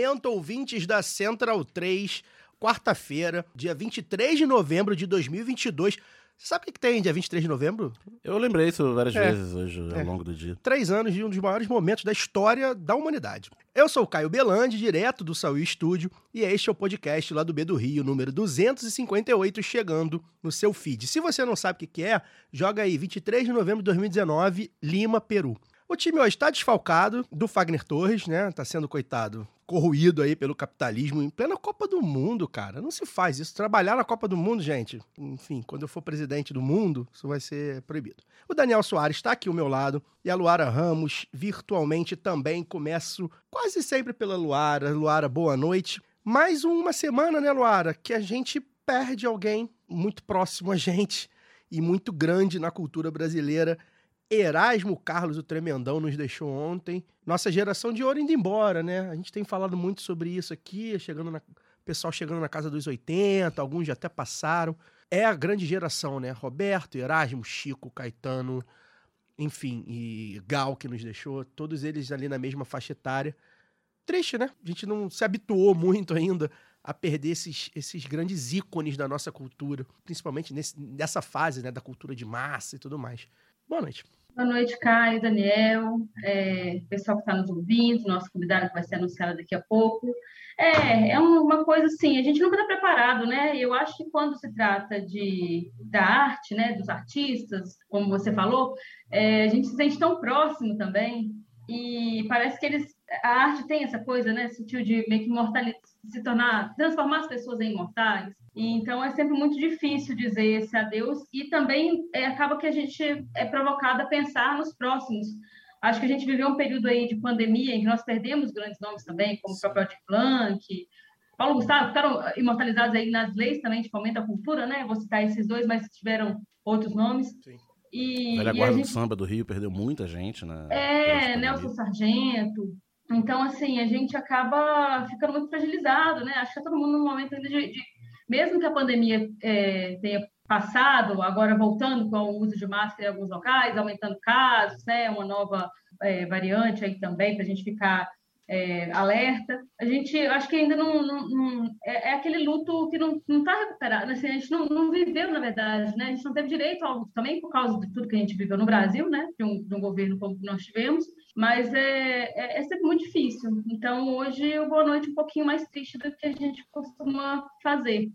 Momento, ouvintes da Central 3, quarta-feira, dia 23 de novembro de 2022. Você sabe o que tem dia 23 de novembro? Eu lembrei isso várias É. vezes hoje ao É. longo do dia. Três anos de um dos maiores momentos da história da humanidade. Eu sou o Caio Belandi, direto do Saúl Estúdio, e este é o podcast lá do B do Rio, número 258, chegando no seu feed. Se você não sabe o que que é, joga aí 23 de novembro de 2019, Lima, Peru. O time hoje está desfalcado do Fagner Torres, né? Tá sendo, coitado, corroído aí pelo capitalismo em plena Copa do Mundo, cara. Não se faz isso. Trabalhar na Copa do Mundo, gente, enfim, quando eu for presidente do mundo, isso vai ser proibido. O Daniel Soares está aqui ao meu lado e a Luara Ramos, virtualmente também. Começo quase sempre pela Luara. Luara, boa noite. Mais uma semana, né, Luara, que a gente perde alguém muito próximo a gente e muito grande na cultura brasileira. Erasmo Carlos, o Tremendão, nos deixou ontem. Nossa geração de ouro indo embora, né? A gente tem falado muito sobre isso aqui, chegando na... pessoal chegando na casa dos 80, alguns já até passaram. É a grande geração, né? Roberto, Erasmo, Chico, Caetano, enfim, e Gal que nos deixou, todos eles ali na mesma faixa etária. Triste, né? A gente não se habituou muito ainda a perder esses, esses grandes ícones da nossa cultura, principalmente nesse, nessa fase, né, da cultura de massa e tudo mais. Boa noite. Boa noite, Caio, Daniel, é, pessoal que está nos ouvindo, nosso convidado que vai ser anunciado daqui a pouco. É, é uma coisa assim, a gente nunca está preparado, né? Eu acho que quando se trata de, da arte, né, dos artistas, como você falou, é, a gente se sente tão próximo também, e parece que eles, a arte tem essa coisa, né, sutil de meio que imortalizar, se tornar, transformar as pessoas em imortais. Então é sempre muito difícil dizer esse adeus e também é, acaba que a gente é provocado a pensar nos próximos. Acho que a gente viveu um período aí de pandemia em que nós perdemos grandes nomes também, como o próprio Aldir Blanc, Paulo Gustavo, ficaram imortalizados aí nas leis também de fomento à cultura, né? Vou citar esses dois, mas tiveram outros nomes. Sim. E, A velha guarda gente do samba do Rio perdeu muita gente, né? é, Nelson Sargento. Então, assim, a gente acaba ficando muito fragilizado, né? Acho que tá todo mundo num momento ainda de, de- mesmo que a pandemia é, tenha passado, agora voltando com o uso de máscara em alguns locais, aumentando casos, né? Uma nova é, variante aí também para a gente ficar é, alerta. A gente, acho que ainda não, não- não- é, é aquele luto que não está recuperado. Assim, a gente não, não viveu, na verdade, né? A gente não teve direito ao luto também por causa de tudo que a gente viveu no Brasil, né? De um, de um governo como nós tivemos. Mas é, é, é sempre muito difícil. Então, hoje, o Boa Noite é um pouquinho mais triste do que a gente costuma fazer.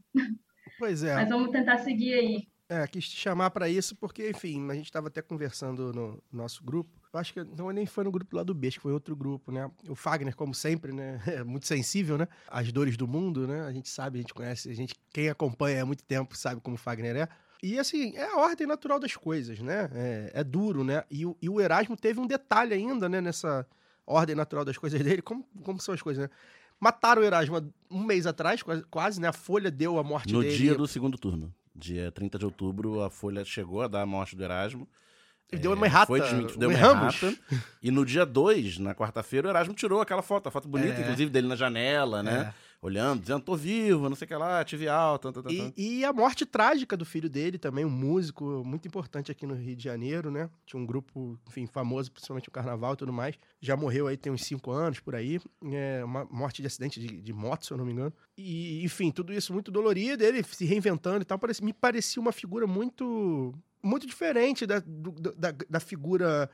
Pois é. Mas vamos tentar seguir aí. É, quis te chamar pra isso porque, enfim, a gente estava até conversando no nosso grupo. Eu acho que não nem foi no grupo lá do B, acho que foi outro grupo, né? O Fagner, como sempre, né? É muito sensível, né? Às dores do mundo, né? A gente sabe, a gente conhece, a gente, quem acompanha há muito tempo sabe como o Fagner é. E assim, é a ordem natural das coisas, né? É, é duro, né? E, o- e o Erasmo teve um detalhe ainda, né? Nessa ordem natural das coisas dele. Como, como são as coisas, né? Mataram o Erasmo um mês atrás, quase, quase, né? A Folha deu a morte No dele. dia do segundo turno. Dia 30 de outubro, a Folha chegou a dar a morte do Erasmo. Ele deu É, uma errata. Foi desmentido, deu um uma errata. E no dia 2, na quarta-feira, o Erasmo tirou aquela foto, a foto bonita, É. inclusive, dele na janela, né? Olhando, dizendo, tô vivo, não sei o que lá, tive alta. Tá, tá, tá. E, e a morte trágica do filho dele também, um músico muito importante aqui no Rio de Janeiro, né? Tinha um grupo, enfim, famoso, principalmente o carnaval e tudo mais. Já morreu aí tem uns cinco anos por aí. É uma morte de acidente de, de moto, se eu não me engano. E, enfim, tudo isso muito dolorido, ele se reinventando e tal. Parece, me parecia uma figura muito, muito diferente da, do- da, da figura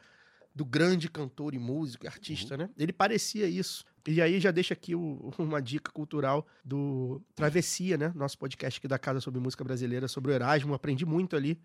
do grande cantor e músico e artista, né? Ele parecia isso. E aí já deixa aqui o- uma dica cultural do Travessia, né? Nosso podcast aqui da Casa sobre Música Brasileira, sobre o Erasmo. Aprendi muito ali.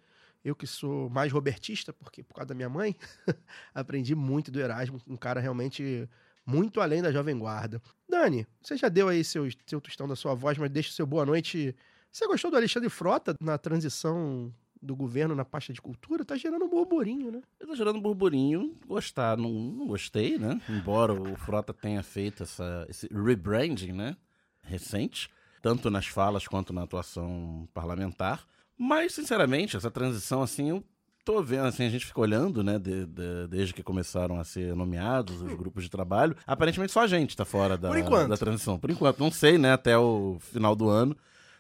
Eu que sou mais robertista, porque por causa da minha mãe, aprendi muito do Erasmo. Um cara realmente muito além da Jovem Guarda. Dani, você já deu aí seu, seu tostão da sua voz, mas deixa o seu boa noite. Você gostou do Alexandre Frota na transição do governo na pasta de cultura tá gerando um burburinho, né? Tá gerando um burburinho. Gostar, não, não gostei, né? Embora o Frota tenha feito essa, esse rebranding, né? Recente, tanto nas falas quanto na atuação parlamentar. Mas, sinceramente, essa transição, assim, eu tô vendo, assim, a gente fica olhando, né, de- de- desde que começaram a ser nomeados os grupos de trabalho. Aparentemente só a gente tá fora da, da transição. Por enquanto, não sei, né, até o final do ano,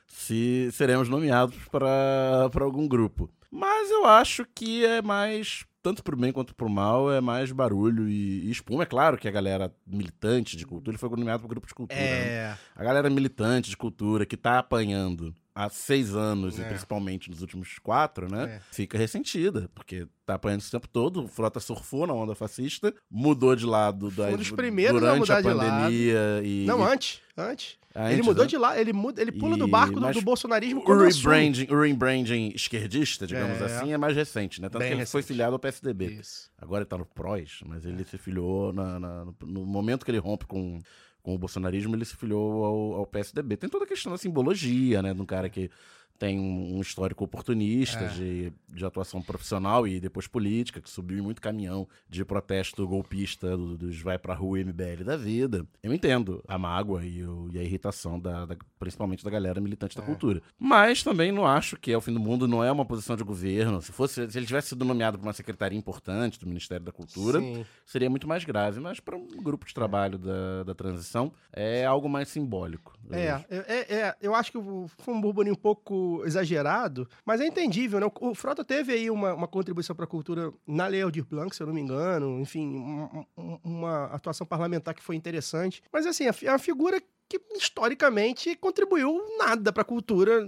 se seremos nomeados para algum grupo. Mas eu acho que é mais, tanto pro bem quanto pro mal, é mais barulho e, e espuma. É claro que a galera militante de cultura foi nomeado pro grupo de cultura. né? É. A galera militante de cultura que tá apanhando há seis anos, É. e principalmente nos últimos quatro, né? É. Fica ressentida, porque tá apanhando esse tempo todo. O Frota surfou na onda fascista, mudou de lado da, um dos primeiros a durante mudar a de lado. pandemia. E, Não, antes. Antes. Ele mudou de lado, ele, muda, ele pula do E- barco do, do bolsonarismo O rebranding, o rebranding esquerdista, digamos É. assim, é mais recente, né? Tanto Bem que ele foi recente. filiado ao PSDB. Isso. Agora ele tá no PROS, mas ele se filiou na- na- no, no momento que ele rompe com, com o bolsonarismo, ele se filiou ao, ao PSDB. Tem toda a questão da simbologia, né? De um cara que tem um, um histórico oportunista É. de, de atuação profissional e depois política, que subiu em muito caminhão de protesto golpista do- dos vai pra rua MBL da vida. Eu entendo a mágoa e, o- e a irritação, da, da- principalmente da galera militante da É. cultura. Mas também não acho que é o fim do mundo, não é uma posição de governo. Se fosse, se ele tivesse sido nomeado para uma secretaria importante do Ministério da Cultura, Sim. seria muito mais grave. Mas para um grupo de trabalho da, da transição, é algo mais simbólico. É, é, é, eu acho que foi um burburinho um pouco exagerado, mas é entendível, né? O Frota teve aí uma, uma contribuição para a cultura na Lei Aldir Blanc, se eu não me engano, enfim, um- um- uma atuação parlamentar que foi interessante. Mas assim, é é uma figura que historicamente contribuiu nada para a cultura.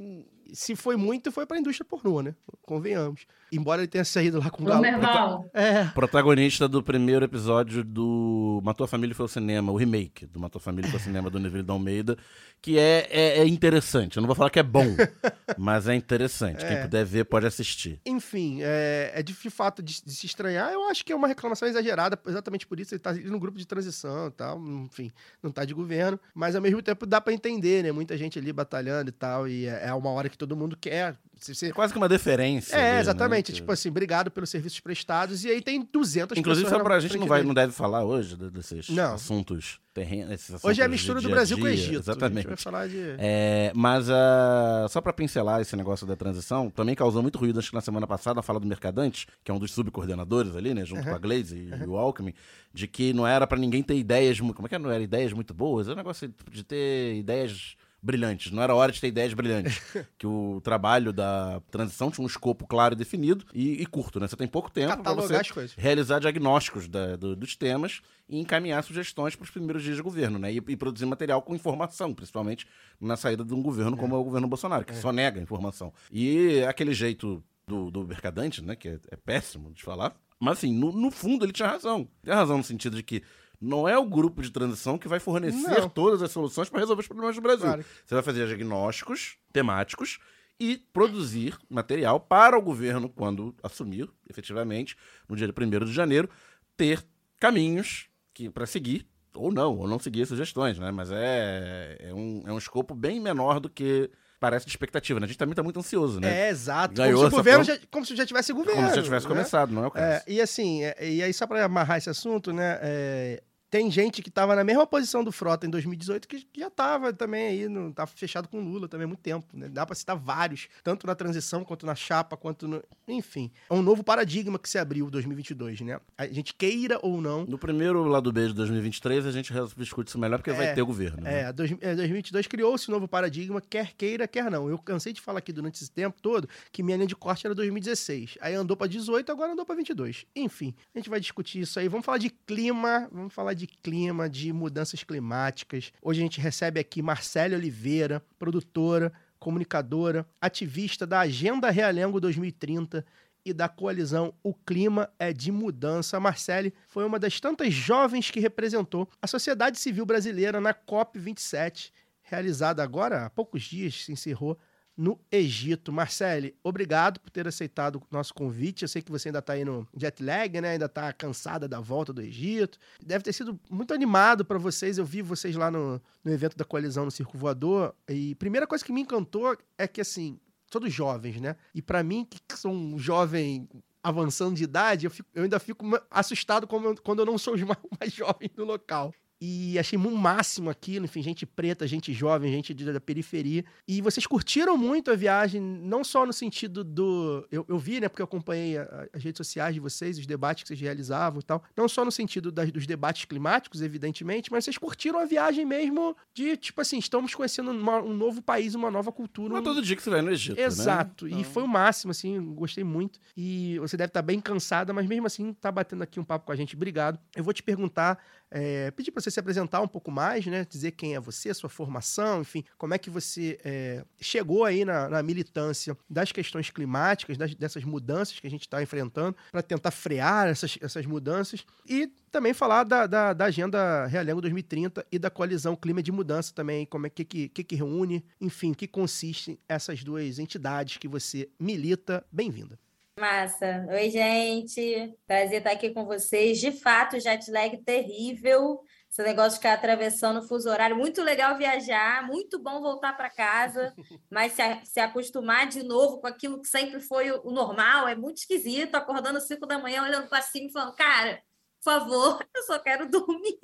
Se foi muito, foi para a indústria pornô, né? Convenhamos. Embora ele tenha saído lá com o galo. Romerval. É, Protagonista do primeiro episódio do Matou a Família e foi ao cinema, o remake do Matou a Família e foi ao cinema do Neville de Almeida, que é, é, é interessante. Eu não vou falar que é bom, mas é interessante. Quem É. puder ver pode assistir. Enfim, é, é de de fato de, de se estranhar. Eu acho que é uma reclamação exagerada, exatamente por isso ele tá no grupo de transição e tal, enfim, não tá de governo, mas ao mesmo tempo dá pra entender, né? Muita gente ali batalhando e tal, e é, é uma hora que todo mundo quer. Se- É quase que uma deferência. É, ali, né, exatamente. que- Tipo assim, obrigado pelos serviços prestados, e aí tem 200 Inclusive, pessoas só pra na gente não, vai, não deve falar hoje de- desses Não. assuntos terrenos. Hoje é a mistura do dia a Brasil com o Egito. A Exatamente. gente vai falar de... É, mas ah, só pra pincelar esse negócio da transição, também causou muito ruído, acho que na semana passada, na fala do Mercadante, que é um dos subcoordenadores ali, né, junto com a Glaze e, e o Alckmin, de que não era pra ninguém ter ideias, como é que não era ideias muito boas, é um negócio de ter ideias brilhantes, não era hora de ter ideias brilhantes, que o trabalho da transição tinha um escopo claro e definido e, e curto, né, você tem pouco tempo Catalogar você realizar diagnósticos da- do- dos temas e encaminhar sugestões para os primeiros dias de governo, né? E, e produzir material com informação, principalmente na saída de um governo como é o governo Bolsonaro, que só nega informação. E aquele jeito do, do mercadante, né? Que é, é péssimo de falar. Mas assim, no, no fundo ele tinha razão. Tem razão no sentido de que não é o grupo de transição que vai fornecer Não. todas as soluções para resolver os problemas do Brasil. Claro. Você vai fazer diagnósticos temáticos e produzir material para o governo, quando assumir, efetivamente, no dia 1 de janeiro, ter caminhos que para seguir, ou não, ou não seguir as sugestões, né? Mas é, é, um, é um escopo bem menor do que parece de expectativa, né? A gente também está muito ansioso, né? É, exato. Ganhou como, se o governo já, como se já tivesse governo. Como se já tivesse né? começado, não é o caso. É, e assim, é, e aí só pra amarrar esse assunto, né? é, tem gente que tava na mesma posição do Frota em 2018 que já tava também aí, no, tava fechado com Lula também há muito tempo, né? Dá pra citar vários, tanto na transição, quanto na chapa, quanto no... Enfim, é um novo paradigma que se abriu em 2022, né? A gente queira ou não, No primeiro lado B de 2023, a gente discute isso melhor, porque vai É, ter governo. né? É, dois- é, 2022 criou-se um novo paradigma, quer queira, quer não. Eu cansei de falar aqui durante esse tempo todo que minha linha de corte era 2016. Aí andou pra 18, agora andou pra 22. Enfim, a gente vai discutir isso aí. Vamos falar de clima, vamos falar de clima, de mudanças climáticas. Hoje a gente recebe aqui Marcele Oliveira, produtora, comunicadora, ativista da Agenda Realengo 2030 e da coalizão O Clima é de Mudança. Marcele foi uma das tantas jovens que representou a sociedade civil brasileira na COP27, realizada agora há poucos dias, se encerrou no Egito. Marcele, obrigado por ter aceitado o nosso convite. Eu sei que você ainda está aí no jet lag, né? Ainda está cansada da volta do Egito. Deve ter sido muito animado para vocês. Eu vi vocês lá no, no evento da coalizão no Circo Voador. E primeira coisa que me encantou é que, assim, todos jovens, né? E para mim, que sou um jovem avançando de idade, eu, fico- eu ainda fico assustado quando eu não sou os ma- mais jovens do local. E achei um máximo aquilo, enfim, gente preta, gente jovem, gente de- da periferia. E vocês curtiram muito a viagem, não só no sentido do. Eu, eu vi, né, porque eu acompanhei a- as redes sociais de vocês, os debates que vocês realizavam e tal. Não só no sentido das- dos debates climáticos, evidentemente, mas vocês curtiram a viagem mesmo de, tipo assim, estamos conhecendo uma- um novo país, uma nova cultura. Não é um- todo dia que você vai no Egito, Exato. né? E foi o máximo, assim, gostei muito. E você deve estar bem cansada, mas mesmo assim tá batendo aqui um papo com a gente. Obrigado. Eu vou te perguntar, é, pedir para você se apresentar um pouco mais, né? Dizer quem é você, sua formação, enfim, como é que você é, chegou aí na, na militância das questões climáticas, das- dessas mudanças que a gente está enfrentando, para tentar frear essas, essas mudanças. E também falar da, da, da Agenda Realengo 2030 e da coalizão Clima de Mudança também, como é que, que, que, reúne, enfim, que consistem essas duas entidades que você milita. Bem-vinda. Massa. Oi, gente. Prazer estar aqui com vocês. De fato, jet lag terrível. Esse negócio de ficar atravessando o fuso horário. Muito legal viajar, muito bom voltar para casa, mas se, a- se acostumar de novo com aquilo que sempre foi o, o normal é muito esquisito. Acordando às 5 da manhã, olhando para cima e falando, cara, por favor, eu só quero dormir.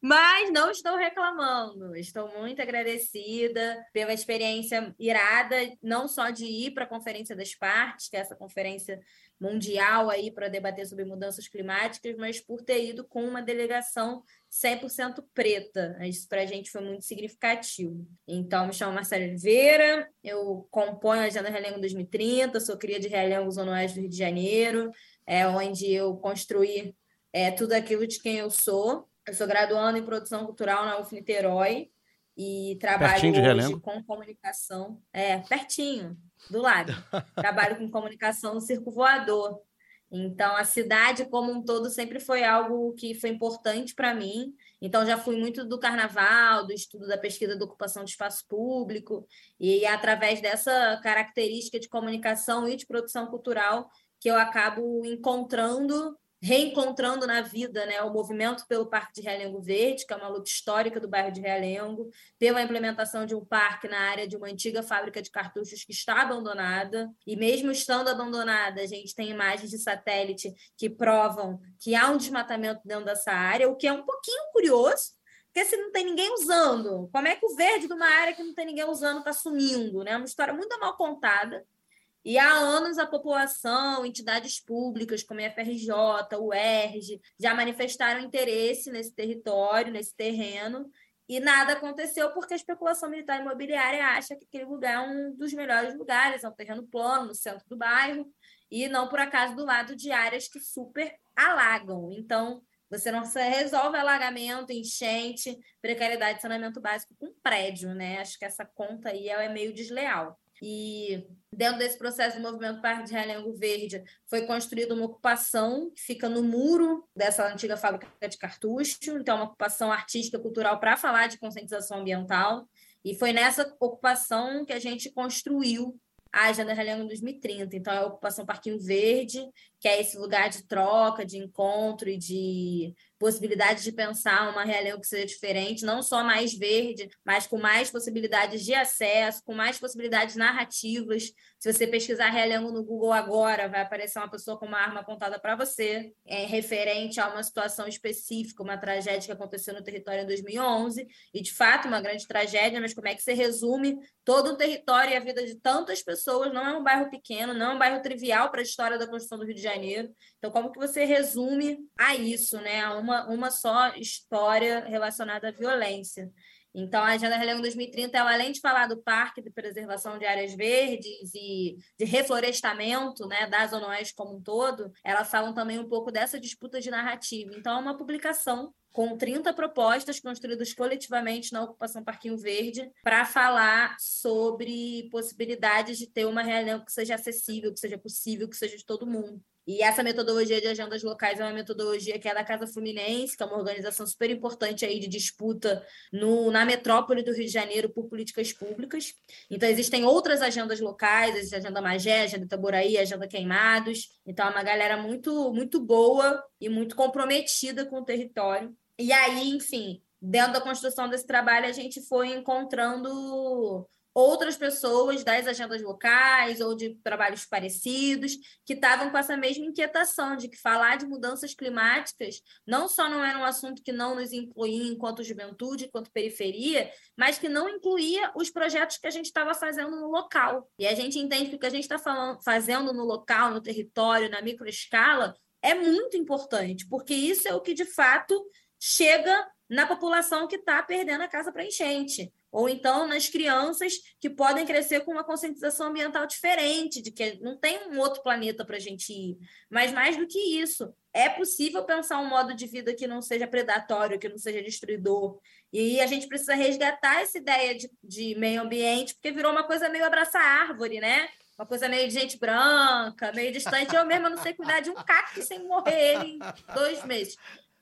Mas não estou reclamando, estou muito agradecida pela experiência irada, não só de ir para a Conferência das Partes, que é essa conferência mundial aí para debater sobre mudanças climáticas, mas por ter ido com uma delegação 100% preta. Isso para a gente foi muito significativo. Então, me chamo Marcelo Oliveira, eu componho a Agenda Realengo 2030, sou cria de Realengo Zona Oeste do Rio de Janeiro, é onde eu construí é, tudo aquilo de quem eu sou. Eu sou graduando em produção cultural na UF Niterói e trabalho hoje com comunicação. É, pertinho, do lado. trabalho com comunicação no Circo Voador. Então, a cidade como um todo sempre foi algo que foi importante para mim. Então, já fui muito do carnaval, do estudo da pesquisa da ocupação de espaço público, e é através dessa característica de comunicação e de produção cultural que eu acabo encontrando reencontrando na vida né, o movimento pelo Parque de Realengo Verde, que é uma luta histórica do bairro de Realengo, pela implementação de um parque na área de uma antiga fábrica de cartuchos que está abandonada, e mesmo estando abandonada, a gente tem imagens de satélite que provam que há um desmatamento dentro dessa área, o que é um pouquinho curioso, porque se não tem ninguém usando, como é que o verde de uma área que não tem ninguém usando está sumindo? Né? É uma história muito mal contada. E há anos a população, entidades públicas como a FRJ, o ERJ, já manifestaram interesse nesse território, nesse terreno, e nada aconteceu porque a especulação militar imobiliária acha que aquele lugar é um dos melhores lugares, é um terreno plano no centro do bairro, e não por acaso do lado de áreas que super alagam. Então, você não resolve alagamento, enchente, precariedade de saneamento básico com prédio, né? Acho que essa conta aí ela é meio desleal. E dentro desse processo do movimento Parque de Realengo Verde foi construída uma ocupação que fica no muro dessa antiga fábrica de cartucho, então uma ocupação artística cultural para falar de conscientização ambiental. E foi nessa ocupação que a gente construiu a Agenda Realengo 2030. Então, é a ocupação Parquinho Verde, que é esse lugar de troca, de encontro e de possibilidade de pensar uma Realengo que seja diferente, não só mais verde, mas com mais possibilidades de acesso, com mais possibilidades narrativas. Se você pesquisar Realengo no Google agora, vai aparecer uma pessoa com uma arma apontada para você, é, referente a uma situação específica, uma tragédia que aconteceu no território em 2011, e de fato uma grande tragédia, mas como é que você resume todo o território e a vida de tantas pessoas? Não é um bairro pequeno, não é um bairro trivial para a história da construção do Rio de Janeiro. Então, como que você resume a isso, né? A uma, uma só história relacionada à violência. Então, a Agenda Realengo 2030, ela, além de falar do parque de preservação de áreas verdes e de reflorestamento né, da Zona Oeste como um todo, elas falam também um pouco dessa disputa de narrativa. Então, é uma publicação com 30 propostas construídas coletivamente na ocupação Parquinho Verde para falar sobre possibilidades de ter uma Realengo que seja acessível, que seja possível, que seja de todo mundo. E essa metodologia de agendas locais é uma metodologia que é da Casa Fluminense, que é uma organização super importante aí de disputa no, na metrópole do Rio de Janeiro por políticas públicas. Então, existem outras agendas locais, existe a Agenda Magé, a Agenda Itaboraí, a Agenda Queimados. Então, é uma galera muito, muito boa e muito comprometida com o território. E aí, enfim, dentro da construção desse trabalho, a gente foi encontrando outras pessoas das agendas locais ou de trabalhos parecidos que estavam com essa mesma inquietação de que falar de mudanças climáticas não só não era um assunto que não nos incluía enquanto juventude, enquanto periferia, mas que não incluía os projetos que a gente estava fazendo no local. E a gente entende que o que a gente está fazendo no local, no território, na microescala, é muito importante, porque isso é o que de fato chega na população que está perdendo a casa para enchente, ou então nas crianças que podem crescer com uma conscientização ambiental diferente, de que não tem um outro planeta para a gente ir. Mas mais do que isso, é possível pensar um modo de vida que não seja predatório, que não seja destruidor. E a gente precisa resgatar essa ideia de, de meio ambiente, porque virou uma coisa meio abraçar árvore, né? Uma coisa meio de gente branca, meio distante. Eu mesma não sei cuidar de um cacto sem morrer ele em dois meses.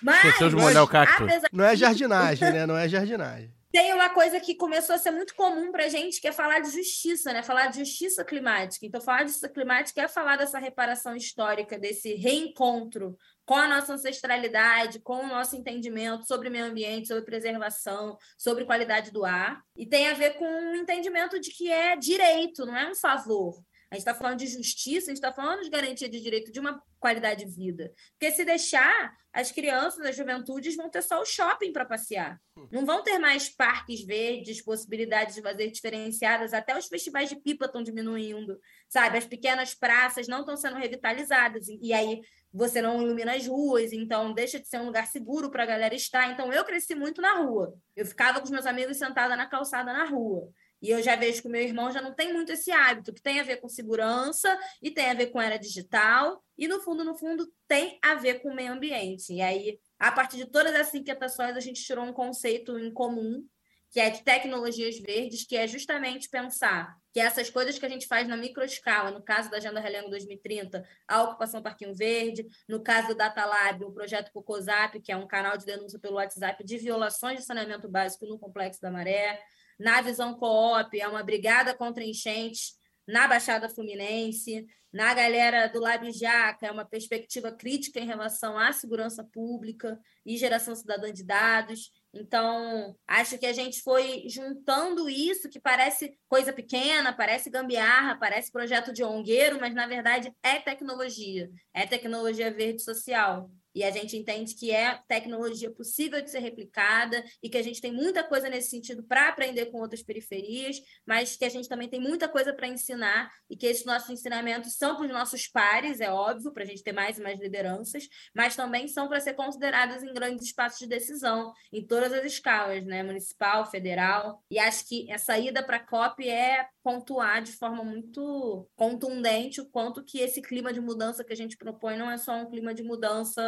Mas, Esqueceu de molhar o cacto. Não é jardinagem, né? Não é jardinagem. tem uma coisa que começou a ser muito comum para a gente, que é falar de justiça, né? Falar de justiça climática. Então, falar de justiça climática é falar dessa reparação histórica, desse reencontro com a nossa ancestralidade, com o nosso entendimento sobre meio ambiente, sobre preservação, sobre qualidade do ar. E tem a ver com um entendimento de que é direito, não é um favor. A gente está falando de justiça, a gente está falando de garantia de direito de uma qualidade de vida. Porque se deixar, as crianças, as juventudes vão ter só o shopping para passear. Não vão ter mais parques verdes, possibilidades de fazer diferenciadas, até os festivais de pipa estão diminuindo, sabe? As pequenas praças não estão sendo revitalizadas, e aí você não ilumina as ruas, então deixa de ser um lugar seguro para a galera estar. Então eu cresci muito na rua. Eu ficava com os meus amigos sentada na calçada na rua. E eu já vejo que o meu irmão já não tem muito esse hábito, que tem a ver com segurança e tem a ver com era digital, e no fundo, no fundo, tem a ver com o meio ambiente. E aí, a partir de todas essas inquietações, a gente tirou um conceito em comum, que é de tecnologias verdes, que é justamente pensar que essas coisas que a gente faz na microescala, no caso da Agenda Relengo 2030, a ocupação Parquinho Verde, no caso do Data Lab, o projeto Cocosap, que é um canal de denúncia pelo WhatsApp de violações de saneamento básico no Complexo da Maré, na Visão Coop, é uma brigada contra enchentes na Baixada Fluminense, na galera do Lab Jaca, é uma perspectiva crítica em relação à segurança pública e geração cidadã de dados. Então, acho que a gente foi juntando isso, que parece coisa pequena, parece gambiarra, parece projeto de ongueiro, mas na verdade é tecnologia, é tecnologia verde social. E a gente entende que é tecnologia possível de ser replicada e que a gente tem muita coisa nesse sentido para aprender com outras periferias, mas que a gente também tem muita coisa para ensinar e que esses nossos ensinamentos são para os nossos pares, é óbvio, para a gente ter mais e mais lideranças, mas também são para ser consideradas em grandes espaços de decisão, em todas as escalas, né? municipal, federal. E acho que essa ida para a COP é pontuar de forma muito contundente o quanto que esse clima de mudança que a gente propõe não é só um clima de mudança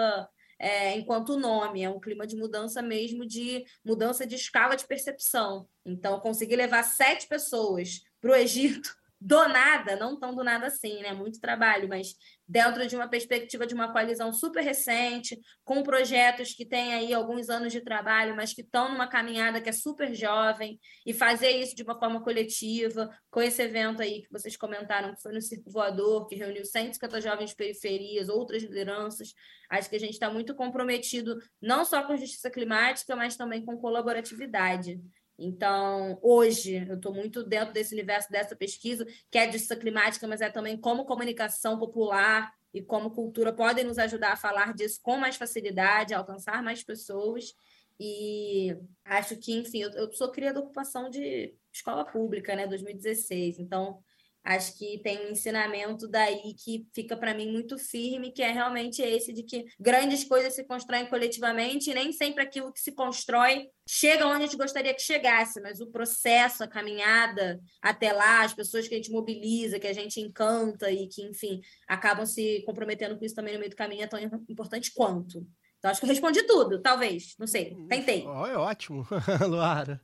é, enquanto nome, é um clima de mudança mesmo, de mudança de escala de percepção. Então, conseguir levar sete pessoas para o Egito do nada, não tão do nada assim, né? Muito trabalho, mas dentro de uma perspectiva de uma coalizão super recente, com projetos que têm aí alguns anos de trabalho, mas que estão numa caminhada que é super jovem, e fazer isso de uma forma coletiva, com esse evento aí que vocês comentaram, que foi no Circo Voador, que reuniu 150 jovens de periferias, outras lideranças. Acho que a gente está muito comprometido não só com justiça climática, mas também com colaboratividade. Então, hoje, eu estou muito dentro desse universo dessa pesquisa, que é de justiça climática, mas é também como comunicação popular e como cultura podem nos ajudar a falar disso com mais facilidade, a alcançar mais pessoas. E acho que, enfim, eu, eu sou cria da ocupação de escola pública, né, 2016. Então, acho que tem um ensinamento daí que fica para mim muito firme, que é realmente esse de que grandes coisas se constroem coletivamente e nem sempre aquilo que se constrói chega onde a gente gostaria que chegasse, mas o processo, a caminhada até lá, as pessoas que a gente mobiliza, que a gente encanta e que, enfim, acabam se comprometendo com isso também no meio do caminho é tão importante quanto. Então, acho que eu respondi tudo, talvez, não sei, tentei. Oh, é ótimo, Luara.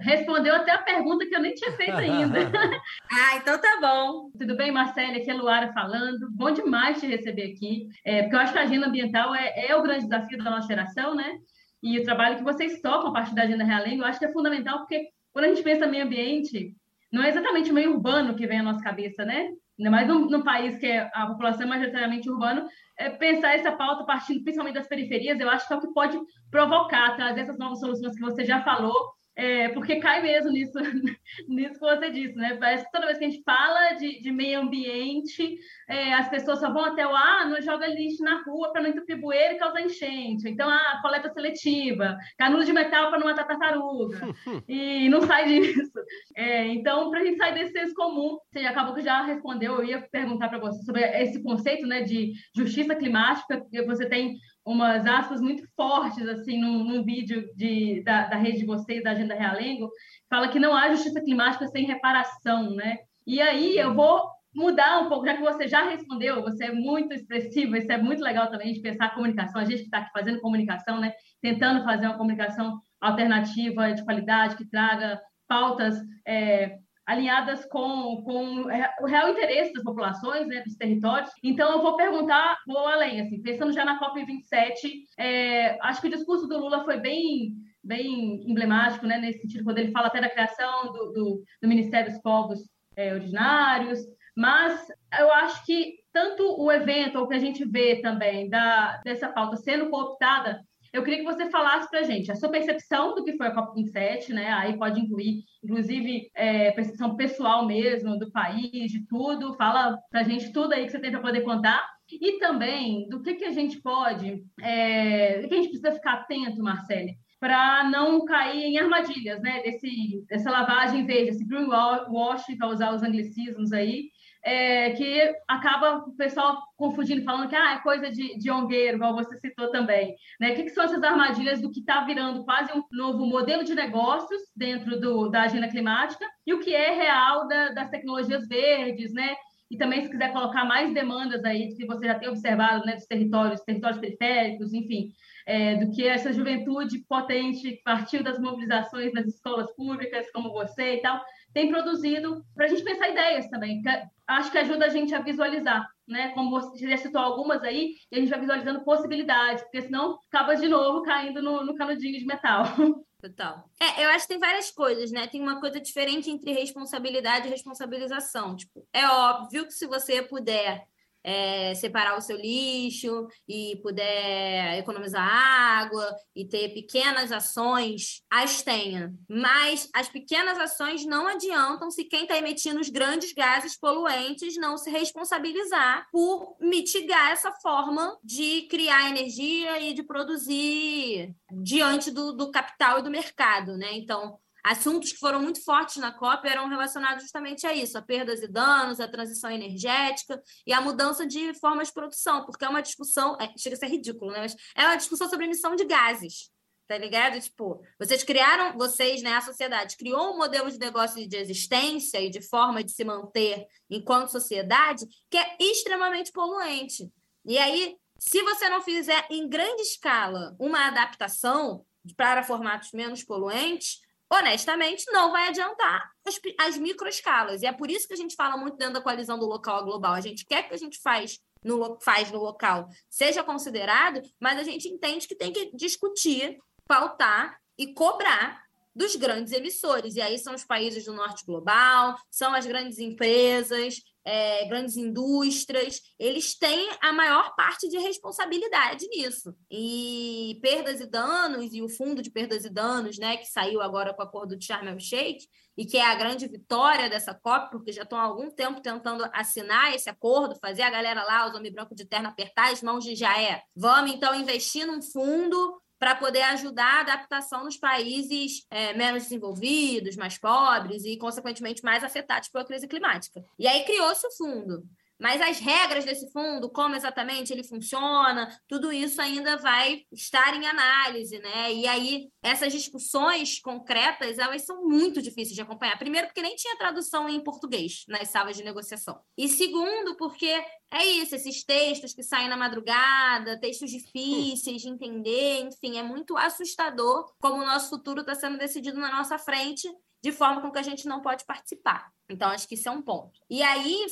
Respondeu até a pergunta que eu nem tinha feito ainda. ah, então tá bom. Tudo bem, Marcele? Aqui é Luara falando. Bom demais te receber aqui, é, porque eu acho que a agenda ambiental é, é, o grande desafio da nossa geração, né? E o trabalho que vocês tocam a partir da Agenda Realengo, eu acho que é fundamental, porque quando a gente pensa meio ambiente, não é exatamente o meio urbano que vem à nossa cabeça, né? Ainda mais num, num país que é a população é majoritariamente urbana, é pensar essa pauta partindo principalmente das periferias, eu acho que é o que pode provocar, trazer essas novas soluções que você já falou, é, porque cai mesmo nisso, nisso que você disse, né? Parece que toda vez que a gente fala de, de meio ambiente, é, as pessoas só vão até o ah, não joga lixo na rua para não entupir bueiro e causar enchente. Então, ah, coleta seletiva, canudo de metal para não matar tartaruga. e não sai disso. É, então, para a gente sair desse senso comum, você acabou que já respondeu, eu ia perguntar para você sobre esse conceito né, de justiça climática, que você tem umas aspas muito fortes assim num, num vídeo de, da, da, rede de vocês, da Agenda Realengo, fala que não há justiça climática sem reparação, né? E aí eu vou mudar um pouco, já que você já respondeu, você é muito expressivo, isso é muito legal também de pensar a comunicação, a gente que está aqui fazendo comunicação, né? Tentando fazer uma comunicação alternativa, de qualidade, que traga pautas é, alinhadas com, com o real interesse das populações, né, dos territórios. Então, eu vou perguntar, vou além, assim, pensando já na COP27, é, acho que o discurso do Lula foi bem bem emblemático, né, nesse sentido, quando ele fala até da criação do, do, do Ministério dos Povos é, Originários, mas eu acho que tanto o evento, ou o que a gente vê também da, dessa pauta sendo cooptada eu queria que você falasse para a gente a sua percepção do que foi a COP27, né? Aí pode incluir, inclusive, é, percepção pessoal mesmo do país, de tudo. Fala para a gente tudo aí que você tem para poder contar. E também do que, que a gente pode, é, que a gente precisa ficar atento, Marcele, para não cair em armadilhas, né? Desse, dessa lavagem verde, esse greenwashing, para usar os anglicismos aí, é, que acaba o pessoal confundindo, falando que ah, é coisa de, de ongueiro, igual você citou também. Né? O que, que são essas armadilhas do que está virando quase um novo modelo de negócios dentro do, da agenda climática e o que é real da, das tecnologias verdes, né? E também, se quiser colocar mais demandas aí, que você já tem observado, né, dos territórios, territórios periféricos, enfim, é, do que essa juventude potente partiu das mobilizações nas escolas públicas, como você e tal, tem produzido para a gente pensar ideias também. Que acho que ajuda a gente a visualizar, né? Como você já citou algumas aí, e a gente vai visualizando possibilidades, porque senão acaba de novo caindo no, no canudinho de metal. Total. É, eu acho que tem várias coisas, né? Tem uma coisa diferente entre responsabilidade e responsabilização. Tipo, é óbvio que se você puder é, separar o seu lixo e puder economizar água e ter pequenas ações, as tenha. Mas as pequenas ações não adiantam se quem está emitindo os grandes gases poluentes não se responsabilizar por mitigar essa forma de criar energia e de produzir diante do, do capital e do mercado, né? Então, assuntos que foram muito fortes na COP eram relacionados justamente a isso, a perdas e danos, a transição energética e a mudança de formas de produção, porque é uma discussão, é, chega a ser ridículo, né? Mas é uma discussão sobre emissão de gases, tá ligado? Tipo, vocês criaram, vocês, né, a sociedade criou um modelo de negócio de existência e de forma de se manter enquanto sociedade que é extremamente poluente. E aí, se você não fizer em grande escala uma adaptação para formatos menos poluentes, honestamente, não vai adiantar as, as microescalas. E é por isso que a gente fala muito dentro da coalizão do local a global. A gente quer que a gente faz no, faz no local seja considerado, mas a gente entende que tem que discutir, pautar e cobrar dos grandes emissores. E aí são os países do norte global, são as grandes empresas, é, grandes indústrias, eles têm a maior parte de responsabilidade nisso. E perdas e danos, e o fundo de perdas e danos, né, que saiu agora com o acordo de Sharm el-Sheikh, e que é a grande vitória dessa COP, porque já estão há algum tempo tentando assinar esse acordo, fazer a galera lá, os homens brancos de terno, apertar as mãos de já é. Vamos então investir num fundo para poder ajudar a adaptação nos países é, menos desenvolvidos, mais pobres e, consequentemente, mais afetados pela crise climática. E aí criou-se o fundo. Mas as regras desse fundo, como exatamente ele funciona, tudo isso ainda vai estar em análise, né? E aí, essas discussões concretas, elas são muito difíceis de acompanhar. Primeiro, porque nem tinha tradução em português nas salas de negociação. E segundo, porque é isso, esses textos que saem na madrugada, textos difíceis de entender, enfim, é muito assustador como o nosso futuro está sendo decidido na nossa frente de forma com que a gente não pode participar. Então, acho que isso é um ponto. E aí,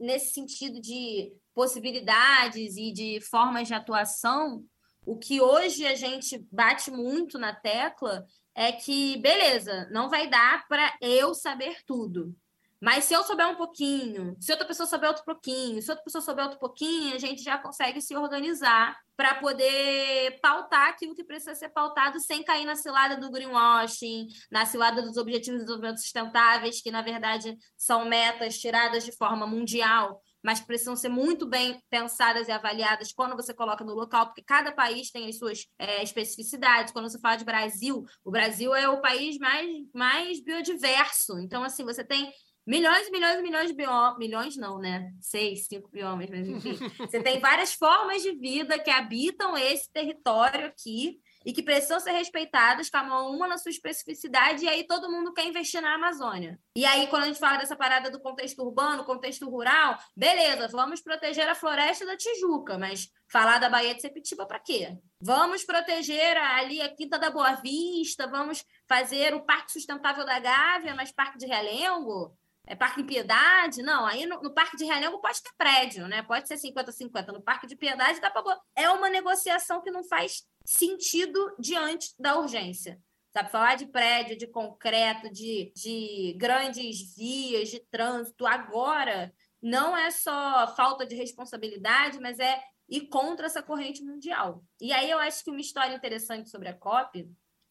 nesse sentido de possibilidades e de formas de atuação, o que hoje a gente bate muito na tecla é que, beleza, não vai dar para eu saber tudo. Mas se eu souber um pouquinho, se outra pessoa souber outro pouquinho, se outra pessoa souber outro pouquinho, a gente já consegue se organizar para poder pautar aquilo que precisa ser pautado sem cair na cilada do greenwashing, na cilada dos objetivos de desenvolvimento sustentáveis, que na verdade são metas tiradas de forma mundial, mas precisam ser muito bem pensadas e avaliadas quando você coloca no local, porque cada país tem as suas é, especificidades. Quando você fala de Brasil, o Brasil é o país mais, mais biodiverso. Então, assim, você tem milhões e milhões e milhões de biomas. Milhões não, né? Seis, cinco biomas, mas enfim. você tem várias formas de vida que habitam esse território aqui e que precisam ser respeitadas, cada uma na sua especificidade, e aí todo mundo quer investir na Amazônia. E aí, quando a gente fala dessa parada do contexto urbano, contexto rural, beleza, vamos proteger a floresta da Tijuca, mas falar da Baía de Sepitiba para quê? Vamos proteger ali a Quinta da Boa Vista, vamos fazer o Parque Sustentável da Gávea, mas Parque de Realengo? É Parque de Piedade? Não, aí no, no, Parque de Realengo pode ter prédio, né? Pode ser 50-50. No Parque de Piedade dá para. É uma negociação que não faz sentido diante da urgência. Sabe, falar de prédio, de concreto, de, de grandes vias de trânsito agora não é só falta de responsabilidade, mas é ir contra essa corrente mundial. E aí eu acho que uma história interessante sobre a COP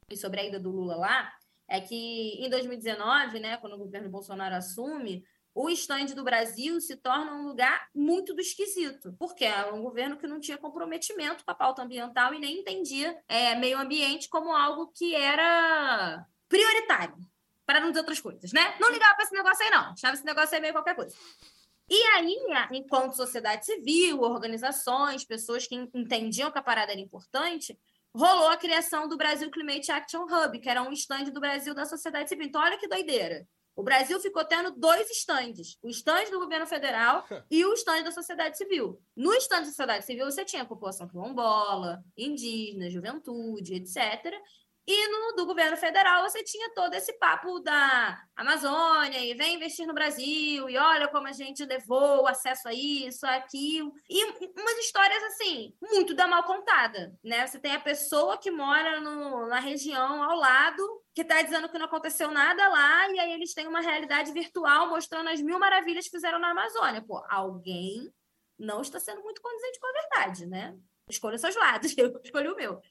e sobre a ida do Lula lá é que em 2019, né, quando o governo Bolsonaro assume, o estande do Brasil se torna um lugar muito do esquisito, porque é um governo que não tinha comprometimento com a pauta ambiental e nem entendia é, meio ambiente como algo que era prioritário, para não dizer outras coisas, né? Não ligava para esse negócio aí, não. Achava esse negócio aí meio qualquer coisa. E aí, enquanto sociedade civil, organizações, pessoas que entendiam que a parada era importante, rolou a criação do Brasil Climate Action Hub, que era um estande do Brasil da sociedade civil. Então, olha que doideira. O Brasil ficou tendo dois estandes: o estande do governo federal e o estande da sociedade civil. No estande da sociedade civil, você tinha a população quilombola, indígena, juventude, etc. E no do governo federal você tinha todo esse papo da Amazônia e vem investir no Brasil e olha como a gente levou acesso a isso, a aquilo. E umas histórias assim, muito da mal contada, né? Você tem a pessoa que mora no, na região ao lado que está dizendo que não aconteceu nada lá e aí eles têm uma realidade virtual mostrando as mil maravilhas que fizeram na Amazônia. Pô, alguém não está sendo muito condizente com a verdade, né? Escolha seus lados, eu escolhi o meu.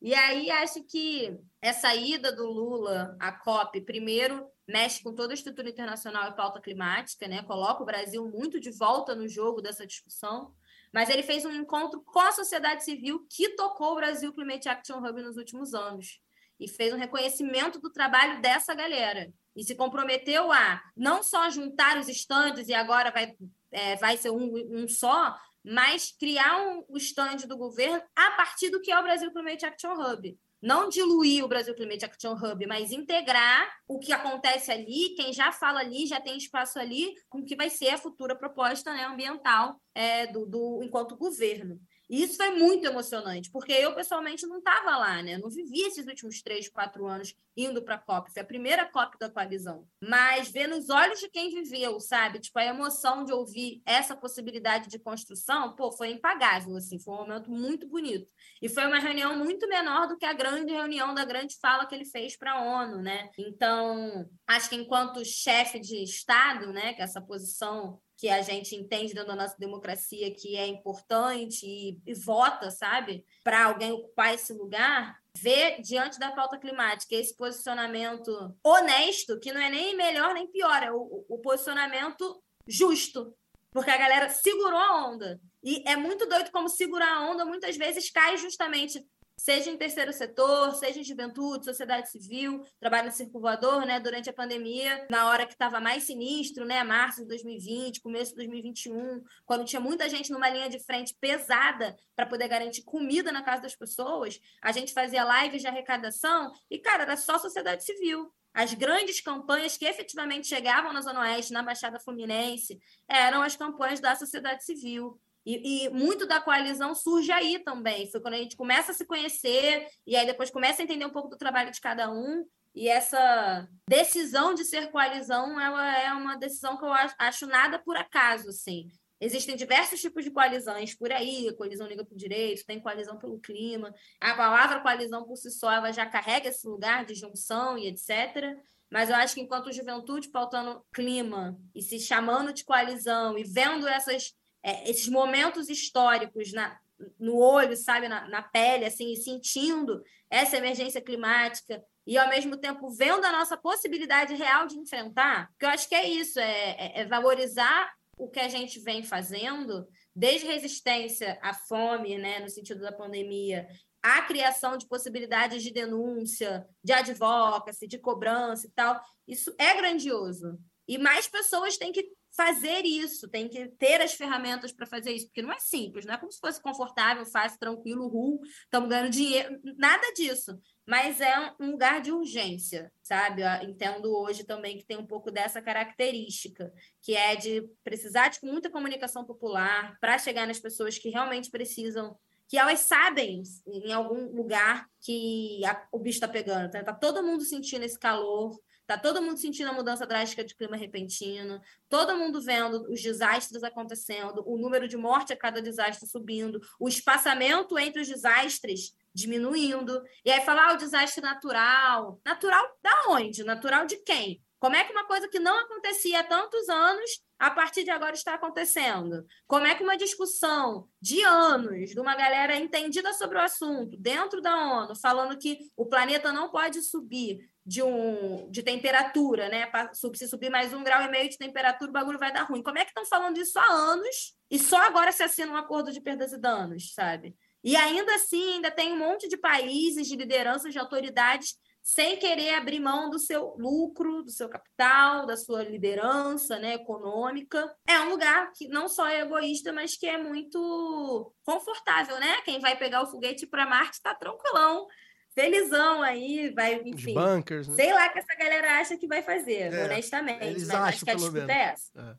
E aí acho que essa ida do Lula à COP, primeiro, mexe com toda a estrutura internacional e pauta climática, né? Coloca o Brasil muito de volta no jogo dessa discussão. Mas ele fez um encontro com a sociedade civil que tocou o Brasil Climate Action Hub nos últimos anos e fez um reconhecimento do trabalho dessa galera e se comprometeu a não só juntar os estandes e agora vai, é, vai ser um, um só, mas criar um, o stand do governo a partir do que é o Brasil Climate Action Hub. Não diluir o Brasil Climate Action Hub, mas integrar o que acontece ali, quem já fala ali, já tem espaço ali, com o que vai ser a futura proposta né, ambiental é, do, do enquanto governo. E isso foi muito emocionante, porque eu pessoalmente não estava lá, né? não vivi esses últimos três, quatro anos indo para a COP. Foi a primeira COP da coalizão. Mas ver nos olhos de quem viveu, sabe? Tipo, a emoção de ouvir essa possibilidade de construção, pô, foi impagável, assim. Foi um momento muito bonito. E foi uma reunião muito menor do que a grande reunião da grande fala que ele fez para a ONU, né? Então, acho que enquanto chefe de Estado, né, que é essa posição que a gente entende dentro da nossa democracia que é importante e, e vota, sabe, para alguém ocupar esse lugar, ver diante da pauta climática esse posicionamento honesto, que não é nem melhor nem pior, é o, o posicionamento justo, porque a galera segurou a onda. E é muito doido como segurar a onda muitas vezes cai justamente seja em terceiro setor, seja em juventude, sociedade civil, trabalho no circo voador, né, durante a pandemia, na hora que estava mais sinistro, né, março de 2020, começo de 2021, quando tinha muita gente numa linha de frente pesada para poder garantir comida na casa das pessoas, a gente fazia lives de arrecadação e, cara, era só sociedade civil. As grandes campanhas que efetivamente chegavam na Zona Oeste, na Baixada Fluminense, eram as campanhas da sociedade civil. E, e, muito da coalizão surge aí também. Foi quando a gente começa a se conhecer e aí depois começa a entender um pouco do trabalho de cada um. E essa decisão de ser coalizão ela é uma decisão que eu acho nada por acaso, assim. Existem diversos tipos de coalizões por aí, coalizão Liga para o Direito, tem coalizão pelo clima. A palavra coalizão por si só ela já carrega esse lugar de junção e etc. mas eu acho que enquanto juventude pautando clima e se chamando de coalizão e vendo essas, é, esses momentos históricos na, no olho, sabe, na, na pele, assim, e sentindo essa emergência climática e ao mesmo tempo vendo a nossa possibilidade real de enfrentar, que eu acho que é isso, é, é, é valorizar o que a gente vem fazendo, desde resistência à fome, né, no sentido da pandemia, a criação de possibilidades de denúncia, de advocacy, de cobrança e tal, isso é grandioso. E mais pessoas têm que fazer isso, têm que ter as ferramentas para fazer isso, porque não é simples, não é como se fosse confortável, fácil, tranquilo, ru, estamos ganhando dinheiro, nada disso. Mas é um lugar de urgência, sabe? Eu entendo hoje também que tem um pouco dessa característica, que é de precisar de muita comunicação popular para chegar nas pessoas que realmente precisam que elas sabem em algum lugar que a, o bicho está pegando. Tá? tá todo mundo sentindo esse calor, tá todo mundo sentindo a mudança drástica de clima repentino, todo mundo vendo os desastres acontecendo, o número de morte a cada desastre subindo, o espaçamento entre os desastres diminuindo. E aí falar ah, o desastre natural. Natural da onde? Natural de quem? Como é que uma coisa que não acontecia há tantos anos, a partir de agora está acontecendo? Como é que uma discussão de anos, de uma galera entendida sobre o assunto, dentro da ONU, falando que o planeta não pode subir de, um, de temperatura, né? Se subir mais um grau e meio de temperatura, o bagulho vai dar ruim. Como é que estão falando isso há anos e só agora se assina um acordo de perdas e danos, sabe? E ainda assim, ainda tem um monte de países, de lideranças, de autoridades sem querer abrir mão do seu lucro, do seu capital, da sua liderança né, econômica. É um lugar que não só é egoísta, mas que é muito confortável, né? Quem vai pegar o foguete para Marte está tranquilão, felizão aí, vai, enfim. Os bunkers, né? Sei lá o que essa galera acha que vai fazer, É, honestamente. eles mas acham, acho que a pelo disputa menos. é essa.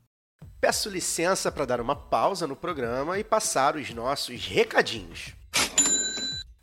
Peço licença para dar uma pausa no programa e passar os nossos recadinhos.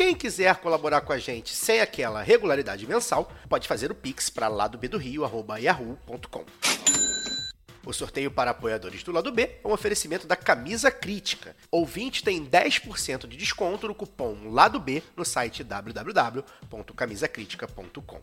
Quem quiser colaborar com a gente sem aquela regularidade mensal, pode fazer o pix para ladobdorio@yahoo.com. O sorteio para apoiadores do lado B é um oferecimento da Camisa Crítica. Ouvinte tem 10% de desconto no cupom Lado B no site www.camisacritica.com.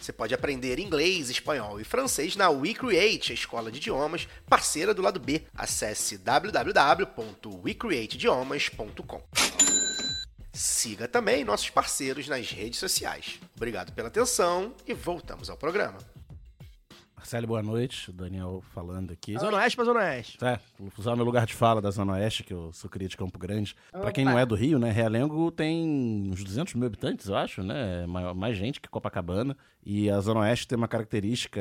Você pode aprender inglês, espanhol e francês na WeCreate, a escola de idiomas parceira do lado B. Acesse www.wecreateidiomas.com. Siga também nossos parceiros nas redes sociais. Obrigado pela atenção e voltamos ao programa. Marcelo, boa noite. O Daniel falando aqui. Zona Oeste pra Zona Oeste. É, vou usar o meu lugar de fala da Zona Oeste, que eu sou cria de Campo Grande. Pra quem não é do Rio, né, Realengo tem uns 200 mil habitantes, eu acho, né? Maior- mais gente que Copacabana. E a Zona Oeste tem uma característica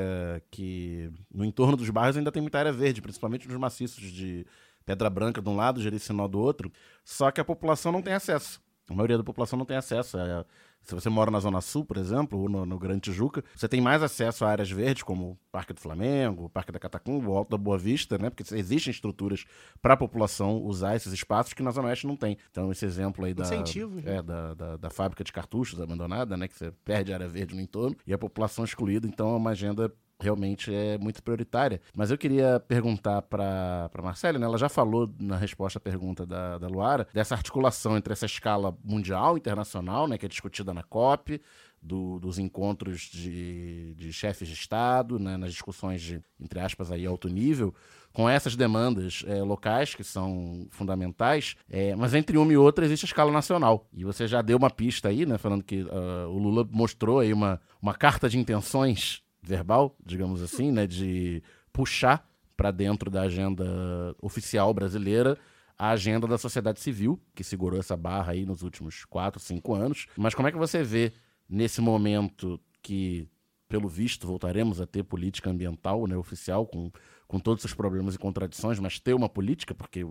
que no entorno dos bairros ainda tem muita área verde, principalmente nos maciços de Pedra Branca de um lado, Jericinó do outro. Só que a população não tem acesso. A maioria da população não tem acesso. a- Se você mora na Zona Sul, por exemplo, ou no, no Grande Tijuca, você tem mais acesso a áreas verdes, como o Parque do Flamengo, o Parque da Catacumba, o Alto da Boa Vista, né? Porque existem estruturas para a população usar esses espaços que na Zona Oeste não tem. Então, esse exemplo aí da, Incentivos, né? é, da, da, da fábrica de cartuchos abandonada, né? Que você perde área verde no entorno e a população excluída. Então, é uma agenda realmente é muito prioritária. Mas eu queria perguntar para Marcela, né? ela já falou na resposta à pergunta da, da Luara, dessa articulação entre essa escala mundial, internacional, né, que é discutida na COP, do- dos encontros de, de chefes de Estado, né, nas discussões de, entre aspas, aí, alto nível, com essas demandas eh, locais que são fundamentais, eh, mas entre uma e outra existe a escala nacional. E você já deu uma pista aí, né, falando que ah, o Lula mostrou aí uma, uma carta de intenções verbal, digamos assim, né, de puxar para dentro da agenda oficial brasileira a agenda da sociedade civil, que segurou essa barra aí nos últimos quatro, cinco anos. Mas como é que você vê nesse momento que, pelo visto, voltaremos a ter política ambiental né, oficial, com, com todos os problemas e contradições, mas ter uma política, porque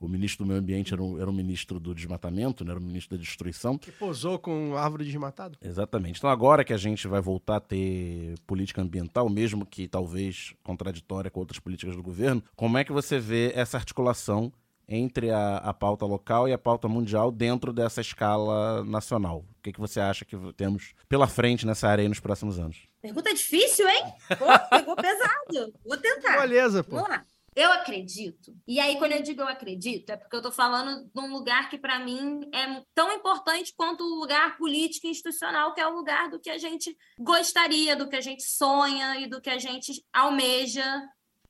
o ministro do Meio Ambiente era um, era um ministro do desmatamento, né, era um ministro da destruição. Que posou com árvore desmatada. Exatamente. Então, agora que a gente vai voltar a ter política ambiental, mesmo que talvez contraditória com outras políticas do governo, como é que você vê essa articulação entre a, a pauta local e a pauta mundial dentro dessa escala nacional? O que, que você acha que temos pela frente nessa área aí nos próximos anos? Pergunta difícil, hein? Pô, pegou pesado. Vou tentar. Beleza, pô. Vamos lá. Eu acredito. E aí, quando eu digo eu acredito, é porque eu estou falando de um lugar que, para mim, é tão importante quanto o lugar político e institucional, que é o lugar do que a gente gostaria, do que a gente sonha e do que a gente almeja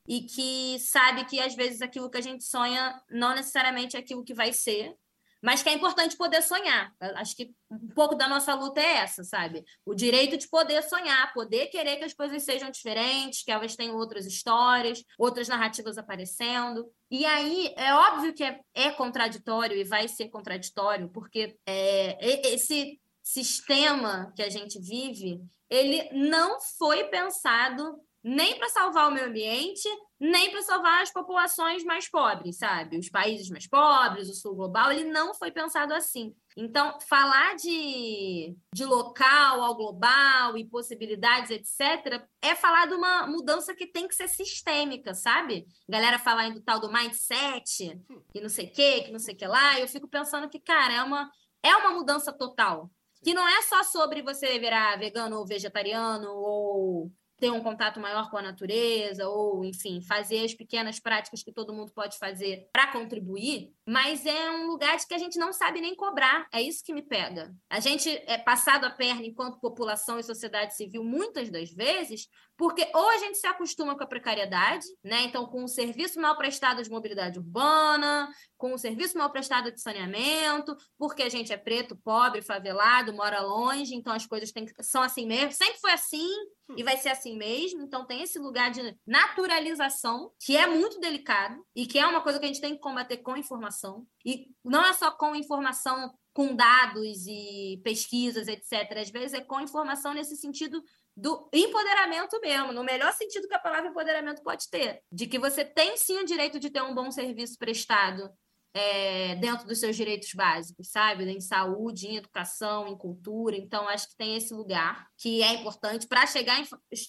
e que sabe que às vezes aquilo que a gente sonha não necessariamente é aquilo que vai ser, mas que é importante poder sonhar. Acho que um pouco da nossa luta é essa, sabe? O direito de poder sonhar, poder querer que as coisas sejam diferentes, que elas tenham outras histórias, outras narrativas aparecendo. E aí é óbvio que é, é contraditório e vai ser contraditório, porque é, esse sistema que a gente vive, ele não foi pensado nem para salvar o meio ambiente, nem para salvar as populações mais pobres, sabe? Os países mais pobres, o sul global, ele não foi pensado assim. Então, falar de, de local ao global e possibilidades, etc., é falar de uma mudança que tem que ser sistêmica, sabe? Galera falar do tal do mindset, que não sei o quê, que não sei o que lá, eu fico pensando que, cara, é uma, é uma mudança total. Que não é só sobre você virar vegano ou vegetariano ou ter um contato maior com a natureza, ou, enfim, fazer as pequenas práticas que todo mundo pode fazer para contribuir, mas é um lugar de que a gente não sabe nem cobrar. É isso que me pega. A gente é passado a perna enquanto população e sociedade civil muitas das vezes, porque ou a gente se acostuma com a precariedade, né? Então, com o serviço mal prestado de mobilidade urbana, com o serviço mal prestado de saneamento, porque a gente é preto, pobre, favelado, mora longe, então as coisas têm, são assim mesmo. Sempre foi assim e vai ser assim mesmo. Então, tem esse lugar de naturalização, que é muito delicado e que é uma coisa que a gente tem que combater com informação. E não é só com informação com dados e pesquisas, etc. Às vezes é com informação nesse sentido do empoderamento mesmo, no melhor sentido que a palavra empoderamento pode ter, de que você tem sim o direito de ter um bom serviço prestado é, dentro dos seus direitos básicos, sabe? Em saúde, em educação, em cultura. Então, acho que tem esse lugar que é importante. Para chegar em,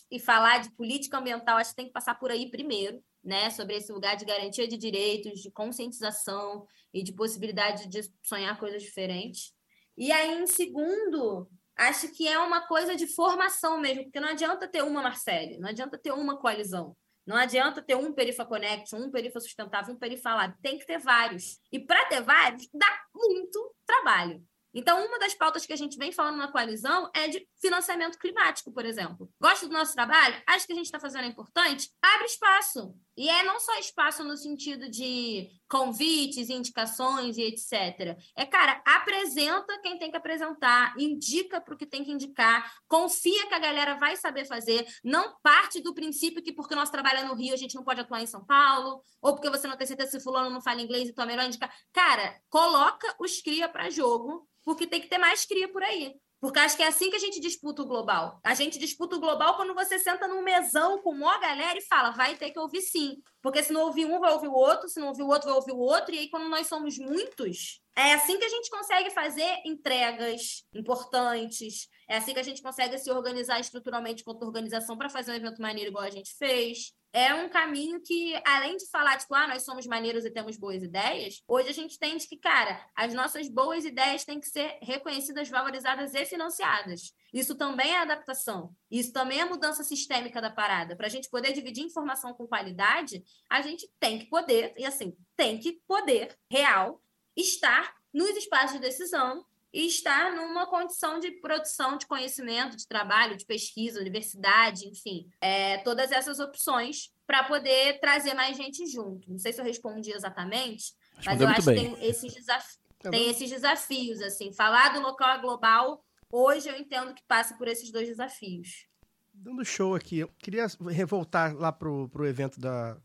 e falar de política ambiental, acho que tem que passar por aí primeiro, né? Sobre esse lugar de garantia de direitos, de conscientização e de possibilidade de sonhar coisas diferentes. E aí, em segundo, acho que é uma coisa de formação mesmo, porque não adianta ter uma Marcele, não adianta ter uma coalizão. Não adianta ter um Perifa Connect, um Perifa Sustentável, um Perifa Lab. Tem que ter vários. E para ter vários, dá muito trabalho. Então, uma das pautas que a gente vem falando na coalizão é de financiamento climático, por exemplo. Gosta do nosso trabalho? Acha que a gente está fazendo é importante? Abre espaço. E é não só espaço no sentido de convites, indicações e etc. É, cara, apresenta quem tem que apresentar, indica para o que tem que indicar, confia que a galera vai saber fazer, não parte do princípio que porque trabalho é no Rio, a gente não pode atuar em São Paulo, ou porque você não tem certeza se fulano não fala inglês, então é melhor indicar. Cara, coloca os cria para jogo, porque tem que ter mais cria por aí. Porque acho que é assim que a gente disputa o global. A gente disputa o global quando você senta num mesão com uma galera e fala, vai ter que ouvir sim. Porque se não ouvir um, vai ouvir o outro, se não ouvir o outro, vai ouvir o outro. E aí, quando nós somos muitos, é assim que a gente consegue fazer entregas importantes. É assim que a gente consegue se organizar estruturalmente quanto organização para fazer um evento maneiro igual a gente fez é um caminho que, além de falar, tipo, ah, nós somos maneiros e temos boas ideias, hoje a gente entende que, cara, as nossas boas ideias têm que ser reconhecidas, valorizadas e financiadas. Isso também é adaptação. Isso também é mudança sistêmica da parada. Para a gente poder dividir informação com qualidade, a gente tem que poder, e assim, tem que poder, real, estar nos espaços de decisão e estar numa condição de produção de conhecimento, de trabalho, de pesquisa, universidade, enfim, é, todas essas opções para poder trazer mais gente junto. Não sei se eu respondi exatamente, mas eu acho bem. que tem esses, desaf tá tem esses desafios, assim, falar do local global, hoje eu entendo que passa por esses dois desafios. Dando show aqui, eu queria voltar lá pro, pro evento da,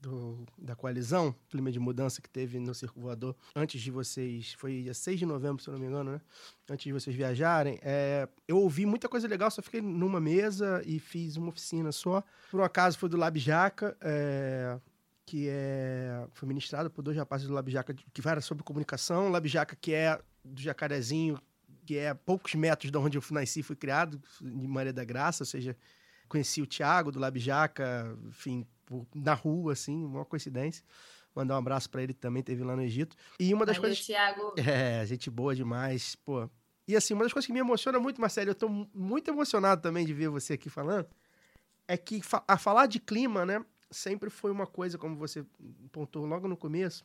do- da coalizão, clima de mudança que teve no Circo Voador, antes de vocês, foi dia 6 de novembro, se eu não me engano, né? Antes de vocês viajarem, é, eu ouvi muita coisa legal, só fiquei numa mesa e fiz uma oficina só. Por um acaso foi do Lab Jaca, é, que é, foi ministrado por dois rapazes do Lab Jaca, que era sobre comunicação. Lab Jaca, que é do Jacarezinho, que é poucos metros de onde eu nasci, fui criado, de Maria da Graça, ou seja, conheci o Thiago do Lab Jaca, enfim, por- na rua, assim, uma coincidência. Mandar um abraço pra ele também teve lá no Egito. E uma das Valeu, coisas. Thiago. É, gente boa demais, pô. E assim, uma das coisas que me emociona muito, Marcelo, eu tô mu- muito emocionado também de ver você aqui falando, é que a falar de clima, né, sempre foi uma coisa, como você pontuou logo no começo,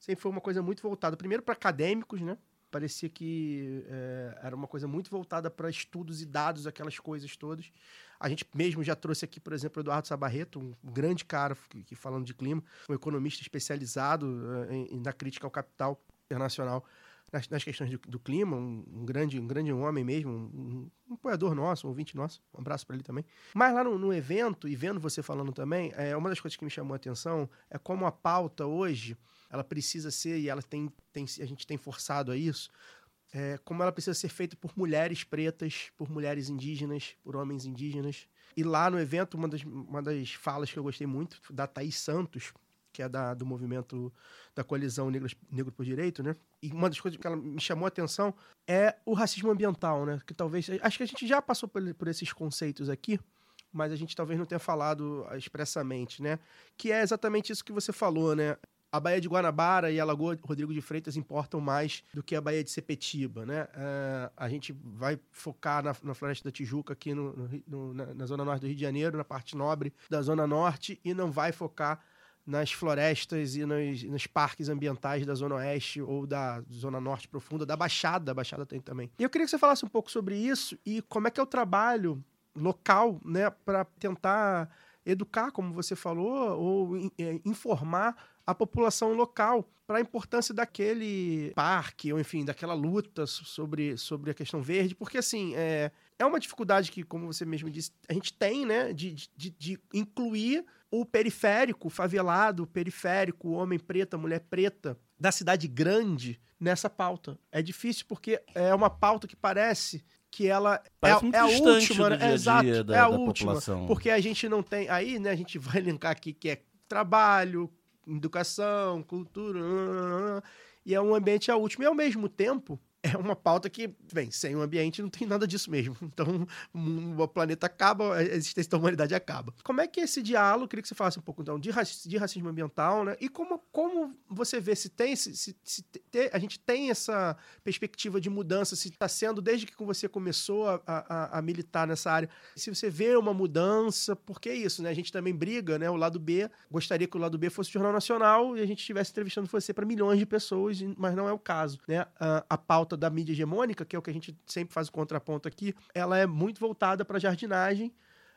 sempre foi uma coisa muito voltada, primeiro para acadêmicos, né? Parecia que é, era uma coisa muito voltada para estudos e dados, aquelas coisas todas. A gente mesmo já trouxe aqui, por exemplo, Eduardo Sabarreto, um grande cara que, que falando de clima, um economista especializado eh, em- na crítica ao capital internacional nas, nas questões do, do clima, um, um grande, um grande homem mesmo, um, um apoiador nosso, um ouvinte nosso, um abraço para ele também. Mas lá no, no evento, e vendo você falando também, é, uma das coisas que me chamou a atenção é como a pauta hoje, ela precisa ser, e ela tem, tem a gente tem forçado a isso, é, como ela precisa ser feita por mulheres pretas, por mulheres indígenas, por homens indígenas. E lá no evento, uma das, uma das falas que eu gostei muito, da Thaís Santos, que é da, do movimento da coalizão Negros, Negro por Direito, né? E uma das coisas que ela me chamou a atenção é o racismo ambiental, né? Que talvez. Acho que a gente já passou por, por esses conceitos aqui, mas a gente talvez não tenha falado expressamente, né? Que é exatamente isso que você falou, né? A Baía de Guanabara e a Lagoa Rodrigo de Freitas importam mais do que a Baía de Sepetiba, né? É, a gente vai focar na, na Floresta da Tijuca, aqui no, no no- na, na zona norte do Rio de Janeiro, na parte nobre da zona norte, e não vai focar nas florestas e nos, nos parques ambientais da Zona Oeste ou da Zona Norte Profunda, da Baixada, a Baixada tem também. E eu queria que você falasse um pouco sobre isso e como é que é o trabalho local, né, para tentar educar, como você falou, ou eh, informar a população local para a importância daquele parque, ou enfim, daquela luta so- sobre, sobre a questão verde, porque assim, é, é uma dificuldade que, como você mesmo disse, a gente tem, né, de, de, de incluir o periférico, o favelado, o periférico, o homem preto, a mulher preta da cidade grande nessa pauta. É difícil porque é uma pauta que parece que ela Parece é, é a última, né? Exato, é a da última, população. porque a gente não tem, aí, né, a gente vai elencar aqui que é trabalho, educação, cultura, e é um ambiente a último. E ao mesmo tempo, é uma pauta que, bem, sem o ambiente não tem nada disso mesmo. Então, o planeta acaba, a existência da humanidade acaba. Como é que esse diálogo, queria que você falasse um pouco, então, de, raci- de racismo ambiental, né? E como, como você vê se tem, se, se, se a gente tem essa perspectiva de mudança, se está sendo, desde que você começou a, a, a militar nessa área, se você vê uma mudança, porque é isso, né? A gente também briga, né? O lado B, gostaria que o lado B fosse o Jornal Nacional e a gente estivesse entrevistando você para milhões de pessoas, mas não é o caso, né? A, a pauta da mídia hegemônica, que é o que a gente sempre faz o contraponto aqui, ela é muito voltada para jardinagem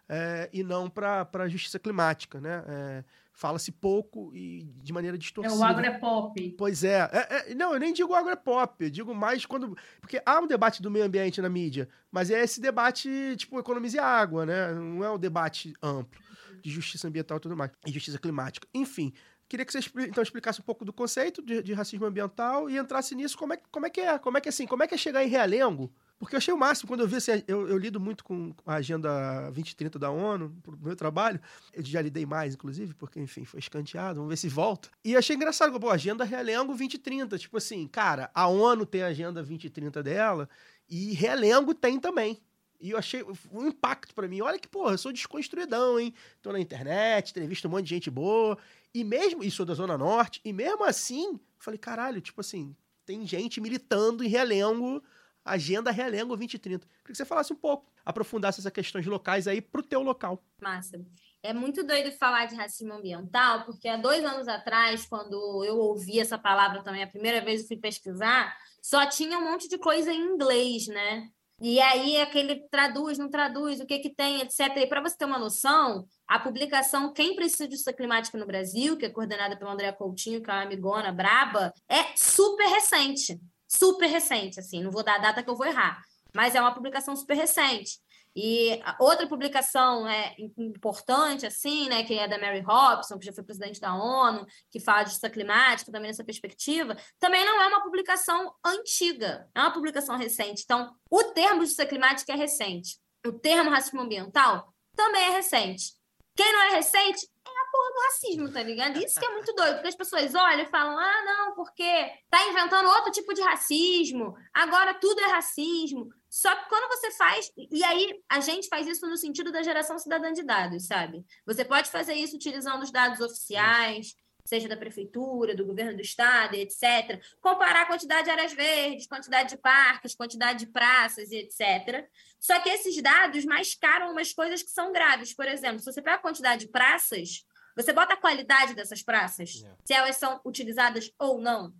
é, e não para a justiça climática, né? É, Fala-se pouco e de maneira É, distorcida. o agro é pop. Pois é. É, é, Não, eu nem digo agropop, eu digo mais quando. Porque há um debate do meio ambiente na mídia, mas é esse debate, tipo, economize água, né? Não é o debate amplo de justiça ambiental e tudo mais, e justiça climática. Enfim. Queria que você então explicasse um pouco do conceito de, de racismo ambiental e entrasse nisso. Como é, que- como é que é? Como é que assim? Como é que é chegar em Realengo? Porque eu achei o máximo quando eu vi assim, eu, eu lido muito com a agenda 2030 da ONU pro meu trabalho. Eu já lidei mais, inclusive, porque, enfim, foi escanteado. Vamos ver se volta. E achei engraçado, pô, agenda Realengo 2030. Tipo assim, cara, a ONU tem a agenda 2030 dela e Realengo tem também. E eu achei um impacto pra mim. Olha que, porra, eu sou desconstruidão, hein? Tô na internet, entrevisto um monte de gente boa. E mesmo, e sou da Zona Norte, e mesmo assim, falei, caralho, tipo assim, tem gente militando em Realengo, agenda Realengo 2030. Queria que você falasse um pouco, aprofundasse essas questões locais aí pro teu local. Massa. É muito doido falar de racismo ambiental, porque há dois anos atrás, quando eu ouvi essa palavra também, a primeira vez eu fui pesquisar, só tinha um monte de coisa em inglês, né? E aí aquele traduz, não traduz, o que que tem, etc. E para você ter uma noção, a publicação Quem Precisa de Justiça Climática no Brasil, que é coordenada pelo André Coutinho, que é uma amigona braba, é super recente. Super recente, assim, não vou dar a data que eu vou errar, mas é uma publicação super recente. E outra publicação é im- importante, assim, né, que é da Mary Robson, que já foi presidente da ONU, que fala de justiça climática também nessa perspectiva, também não é uma publicação antiga, é uma publicação recente. Então, o termo justiça climática é recente. O termo racismo ambiental também é recente. Quem não é recente é porra do racismo, tá ligado? Isso que é muito doido, porque as pessoas olham e falam: ah, não, porque tá inventando outro tipo de racismo, agora tudo é racismo. Só que quando você faz. E aí, a gente faz isso no sentido da geração cidadã de dados, sabe? Você pode fazer isso utilizando os dados oficiais, seja da prefeitura, do governo do estado, etc. Comparar a quantidade de áreas verdes, quantidade de parques, quantidade de praças etc. Só que esses dados mascaram umas coisas que são graves. Por exemplo, se você pega a quantidade de praças, você bota a qualidade dessas praças, É. se elas são utilizadas ou não.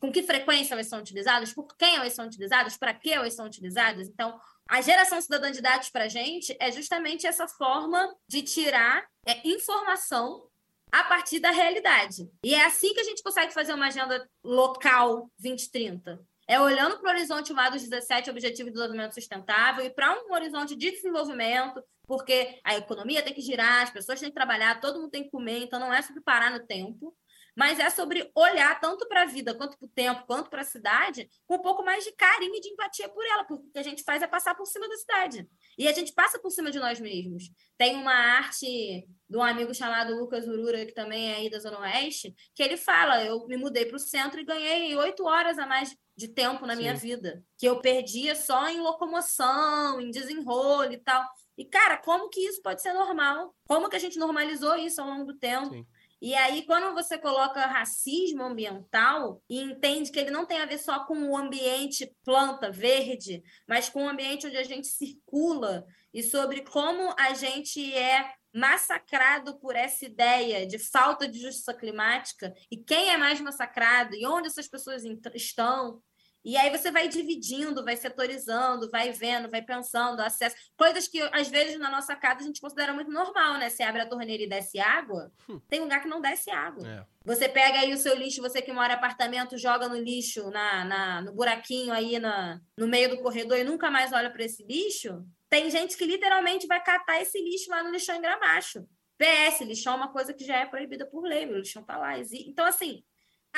Com que frequência elas são utilizadas, por quem elas são utilizadas, para que elas são utilizadas. Então, a geração cidadã de dados para a gente é justamente essa forma de tirar é, informação a partir da realidade. E é assim que a gente consegue fazer uma agenda local 2030. É olhando para o horizonte lá dos 17 Objetivos de Desenvolvimento Sustentável e para um horizonte de desenvolvimento, porque a economia tem que girar, as pessoas têm que trabalhar, todo mundo tem que comer, então não é sobre parar no tempo, mas é sobre olhar tanto para a vida, quanto para o tempo, quanto para a cidade, com um pouco mais de carinho e de empatia por ela, porque o que a gente faz é passar por cima da cidade. E a gente passa por cima de nós mesmos. Tem uma arte de um amigo chamado Lucas Urura, que também é aí da Zona Oeste, que ele fala: eu me mudei para o centro e ganhei oito horas a mais de tempo na minha Sim. vida, que eu perdia só em locomoção, em desenrolo e tal. E, cara, como que isso pode ser normal? Como que a gente normalizou isso ao longo do tempo? Sim. E aí, quando você coloca racismo ambiental e entende que ele não tem a ver só com o ambiente planta verde, mas com o ambiente onde a gente circula e sobre como a gente é massacrado por essa ideia de falta de justiça climática e quem é mais massacrado e onde essas pessoas estão. E aí você vai dividindo, vai setorizando, vai vendo, vai pensando, acesso. Coisas que, às vezes, na nossa casa a gente considera muito normal, né? Você abre a torneira e desce água, tem lugar que não desce água. É. Você pega aí o seu lixo, você que mora em apartamento, joga no lixo, na, na- no buraquinho aí na, no meio do corredor e nunca mais olha para esse lixo. Tem gente que literalmente vai catar esse lixo lá no lixão em Gramacho. PS, lixão é uma coisa que já é proibida por lei, o lixão tá lá. Então, assim,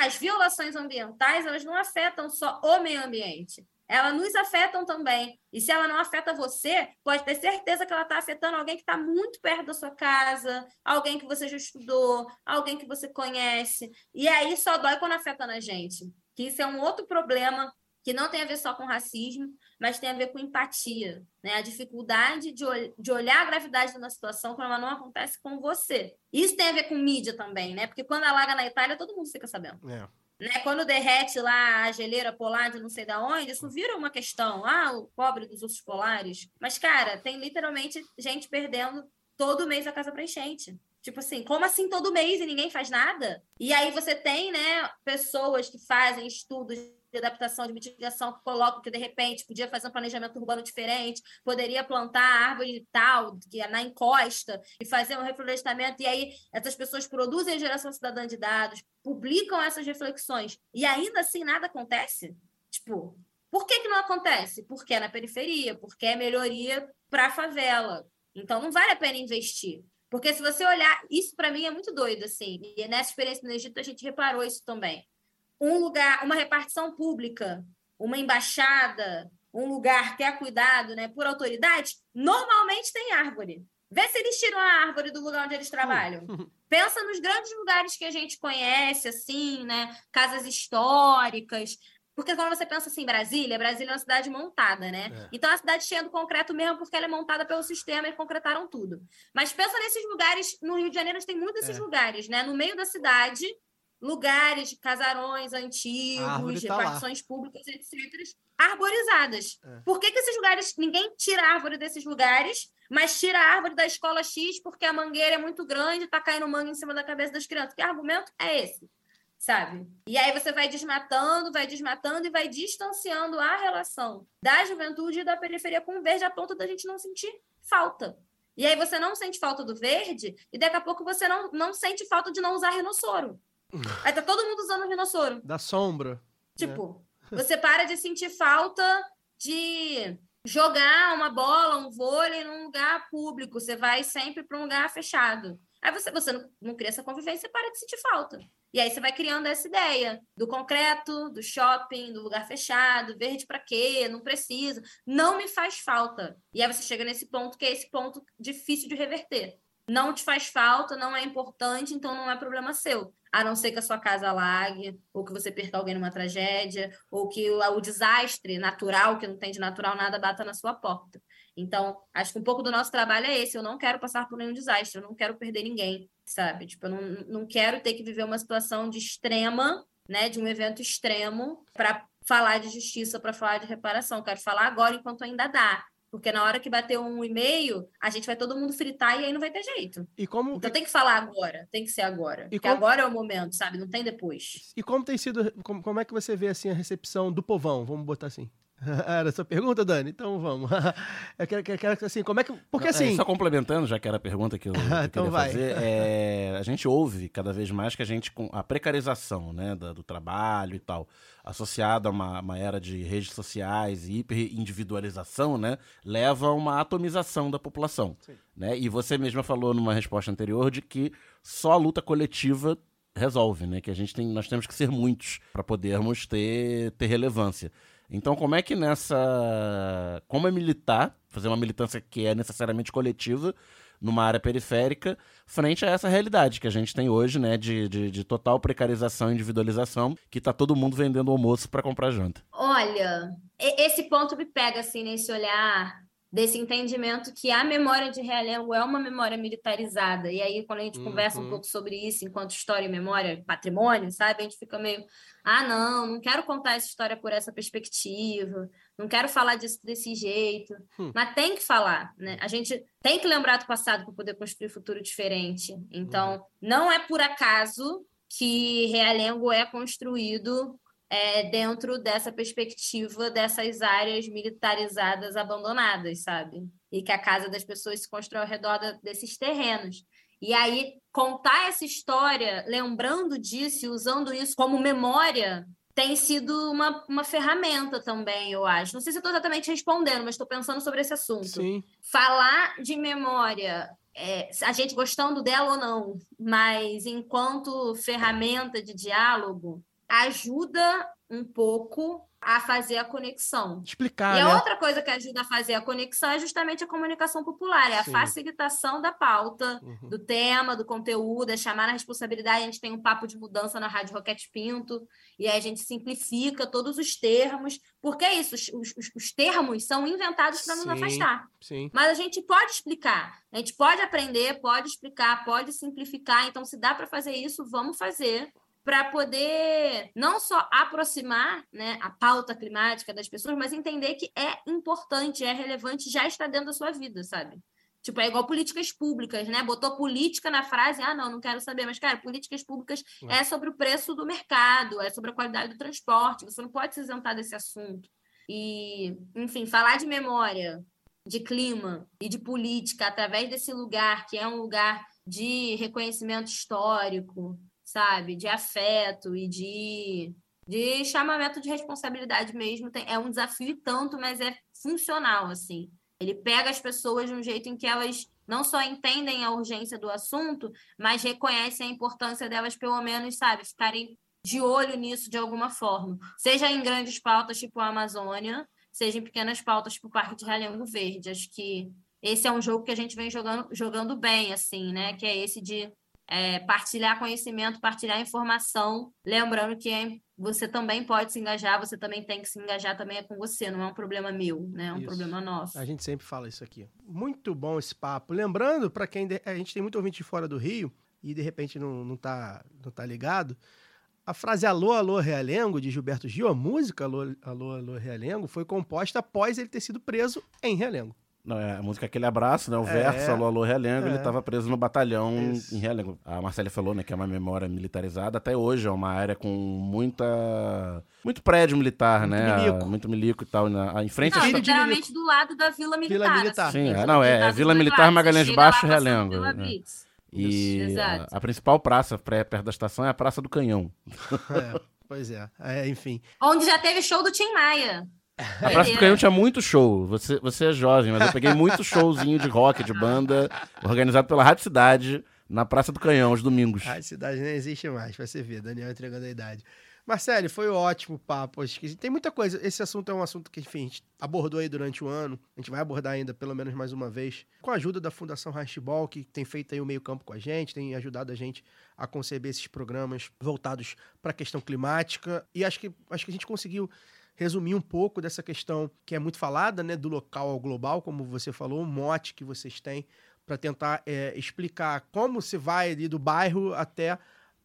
as violações ambientais, elas não afetam só o meio ambiente. Elas nos afetam também. E se ela não afeta você, pode ter certeza que ela está afetando alguém que está muito perto da sua casa, alguém que você já estudou, alguém que você conhece. E aí só dói quando afeta na gente. Que isso é um outro problema que não tem a ver só com racismo, mas tem a ver com empatia, né? A dificuldade de, ol- de olhar a gravidade de uma situação quando ela não acontece com você. Isso tem a ver com mídia também, né? Porque quando alaga na Itália, todo mundo fica sabendo É. né? Quando derrete lá a geleira polar de não sei da onde, isso vira uma questão. Ah, o pobre dos ursos polares. Mas, cara, tem literalmente gente perdendo todo mês a casa pra enchente. Tipo assim, como assim todo mês e ninguém faz nada? E aí você tem, né, pessoas que fazem estudos de adaptação, de mitigação, que colocam que, de repente, podia fazer um planejamento urbano diferente, poderia plantar árvore tal, que é na encosta, e fazer um reflorestamento, e aí essas pessoas produzem a geração cidadã de dados, publicam essas reflexões, e ainda assim nada acontece? Tipo, por que, que não acontece? Porque é na periferia, porque é melhoria para a favela. Então não vale a pena investir. Porque se você olhar, isso para mim é muito doido, assim. E nessa experiência no Egito a gente reparou isso também. Um lugar, uma repartição pública, uma embaixada, um lugar que é cuidado né, por autoridade, normalmente tem árvore. Vê se eles tiram a árvore do lugar onde eles trabalham. Pensa nos grandes lugares que a gente conhece, assim, né? Casas históricas. Porque quando você pensa assim, Brasília, Brasília é uma cidade montada, né? É. Então é uma cidade cheia do concreto mesmo, porque ela é montada pelo sistema e concretaram tudo. Mas pensa nesses lugares, no Rio de Janeiro a tem muitos desses É. lugares, né? No meio da cidade, lugares, casarões antigos, tá lá. repartições públicas, etc., arborizadas. É. Por que, que esses lugares, ninguém tira a árvore desses lugares, mas tira a árvore da escola X porque a mangueira é muito grande, tá caindo manga em cima da cabeça das crianças? Que argumento é esse? Sabe? E aí você vai desmatando, vai desmatando e vai distanciando a relação da juventude e da periferia com o verde a ponto da gente não sentir falta. E aí você não sente falta do verde e daqui a pouco você não, não sente falta de não usar rinossoro. Aí tá todo mundo usando rinossoro. Da sombra. Tipo, você para de sentir falta de jogar uma bola, um vôlei num lugar público. Você vai sempre para um lugar fechado. Aí você, você não, não cria essa convivência, você para de sentir falta. E aí você vai criando essa ideia do concreto, do shopping, do lugar fechado, verde para quê? Não precisa. Não me faz falta. E aí você chega nesse ponto que é esse ponto difícil de reverter. Não te faz falta, não é importante, então não é problema seu. A não ser que a sua casa alague, ou que você perca alguém numa tragédia, ou que o, o desastre natural, que não tem de natural nada, bata na sua porta. Então, acho que um pouco do nosso trabalho é esse. Eu não quero passar por nenhum desastre, eu não quero perder ninguém, sabe? Tipo, eu não, não quero ter que viver uma situação de extrema, né? De um evento extremo para falar de justiça, para falar de reparação. Eu quero falar agora enquanto ainda dá. Porque na hora que bater um e-mail, a gente vai todo mundo fritar e aí não vai ter jeito. E como, Então tem que falar agora, tem que ser agora. E Porque como- agora é o momento, sabe? Não tem depois. e como tem sido. Como, como é que você vê assim a recepção do povão? Vamos botar assim. Era a sua pergunta, Dani? Então vamos. Eu quero, quero, quero assim, como é que. Porque É, assim. só complementando, já que era a pergunta que eu, que eu Então queria vai. fazer, é, a gente ouve cada vez mais que a gente, com a precarização né, da- do, trabalho e tal, associado a uma, uma era de redes sociais e hiperindividualização, né, leva a uma atomização da população. Né? E você mesma falou numa resposta anterior de que só a luta coletiva resolve, né? Que a gente tem, nós temos que ser muitos para podermos ter, ter relevância. Então, como é que nessa. Como é militar, fazer uma militância que é necessariamente coletiva numa área periférica, frente a essa realidade que a gente tem hoje, né? De, de, de total precarização e individualização, que tá todo mundo vendendo almoço para comprar janta. Olha, esse ponto me pega assim nesse olhar desse entendimento que a memória de Realengo é uma memória militarizada. E aí, quando a gente conversa um Uhum. pouco sobre isso, enquanto história e memória, patrimônio, sabe? A gente fica meio, ah, não, não quero contar essa história por essa perspectiva, não quero falar disso desse jeito. Hum. Mas tem que falar, né? A gente tem que lembrar do passado para poder construir futuro diferente. Então, não é por acaso que Realengo é construído é, dentro dessa perspectiva dessas áreas militarizadas abandonadas, sabe? E que a casa das pessoas se constrói ao redor da- desses terrenos. E aí, contar essa história, lembrando disso e usando isso como memória, tem sido uma, uma ferramenta também, eu acho. Não sei se estou exatamente respondendo, mas estou pensando sobre esse assunto Sim. falar de memória, é, a gente gostando dela ou não, mas enquanto ferramenta de diálogo, ajuda um pouco a fazer a conexão. Explicar, e a né? outra coisa que ajuda a fazer a conexão é justamente a comunicação popular, é a Sim. facilitação da pauta, Uhum. do tema, do conteúdo, é chamar na responsabilidade. A gente tem um papo de mudança na Rádio Roquete Pinto, e aí a gente simplifica todos os termos, porque é isso, os, os- os termos são inventados para nos afastar. Sim. Mas a gente pode explicar, a gente pode aprender, pode explicar, pode simplificar. Então, se dá para fazer isso, vamos fazer para poder não só aproximar né, a pauta climática das pessoas, mas entender que é importante, é relevante, já está dentro da sua vida, sabe? Tipo, é igual políticas públicas, né? Botou política na frase, ah, não, não quero saber. Mas, cara, políticas públicas É. é sobre o preço do mercado, é sobre a qualidade do transporte. Você não pode se isentar desse assunto. E, enfim, falar de memória, de clima e de política através desse lugar, que é um lugar de reconhecimento histórico, sabe? De afeto e de, de chamamento de responsabilidade mesmo. Tem, é um desafio tanto, mas é funcional, assim. Ele pega as pessoas de um jeito em que elas não só entendem a urgência do assunto, mas reconhecem a importância delas, pelo menos, sabe, ficarem de olho nisso de alguma forma. Seja em grandes pautas tipo a Amazônia, seja em pequenas pautas tipo o Parque de Realengo Verde. Acho que esse é um jogo que a gente vem jogando, jogando bem, assim, né? Que é esse de é, partilhar conhecimento, partilhar informação, lembrando que você também pode se engajar, você também tem que se engajar, também é com você, não é um problema meu, né? É um Isso. problema nosso. A gente sempre fala isso aqui. Muito bom esse papo. Lembrando, para quem. de- A gente tem muito ouvinte de fora do Rio e de repente não, não, tá, não tá ligado. A frase Alô, Alô, Realengo, de Gilberto Gil, a música Alô, Alô, Alô, Realengo, foi composta após ele ter sido preso em Realengo. Não, é a música Aquele Abraço, né? O É. verso, Alô, Alô, Realengo, ele É. estava preso no batalhão Isso. em Realengo. A Marcela falou, né, que é uma memória militarizada. Até hoje é uma área com muita... Muito prédio militar, Muito né? milico. Muito milico e tal. Na, em frente... Não, literalmente do lado da Vila Militar. Militar. assim, Sim, é, não, é, Militar Vila Militar, Lados. Magalhães Baixo, Realengo, Vila né? E Isso, a, exato. a principal praça pré- perto da estação é a Praça do Canhão. É, pois é. É, enfim. Onde já teve show do Tim Maia. A Praça do Canhão tinha muito show. Você, você é jovem, mas eu peguei muito showzinho de rock, de banda, organizado pela Rádio Cidade, na Praça do Canhão, aos domingos. A cidade nem existe mais, pra você ver. Daniel entregando a idade. Marcelo, foi ótimo o papo. Acho que tem muita coisa. Esse assunto é um assunto que, enfim, a gente abordou aí durante o ano. A gente vai abordar ainda pelo menos mais uma vez. Com a ajuda da Fundação Rastball, que tem feito aí o meio campo com a gente, tem ajudado a gente a conceber esses programas voltados para a questão climática. E acho que, acho que a gente conseguiu resumir um pouco dessa questão que é muito falada, né, do local ao global, como você falou, o mote que vocês têm para tentar é, explicar como se vai ali do bairro até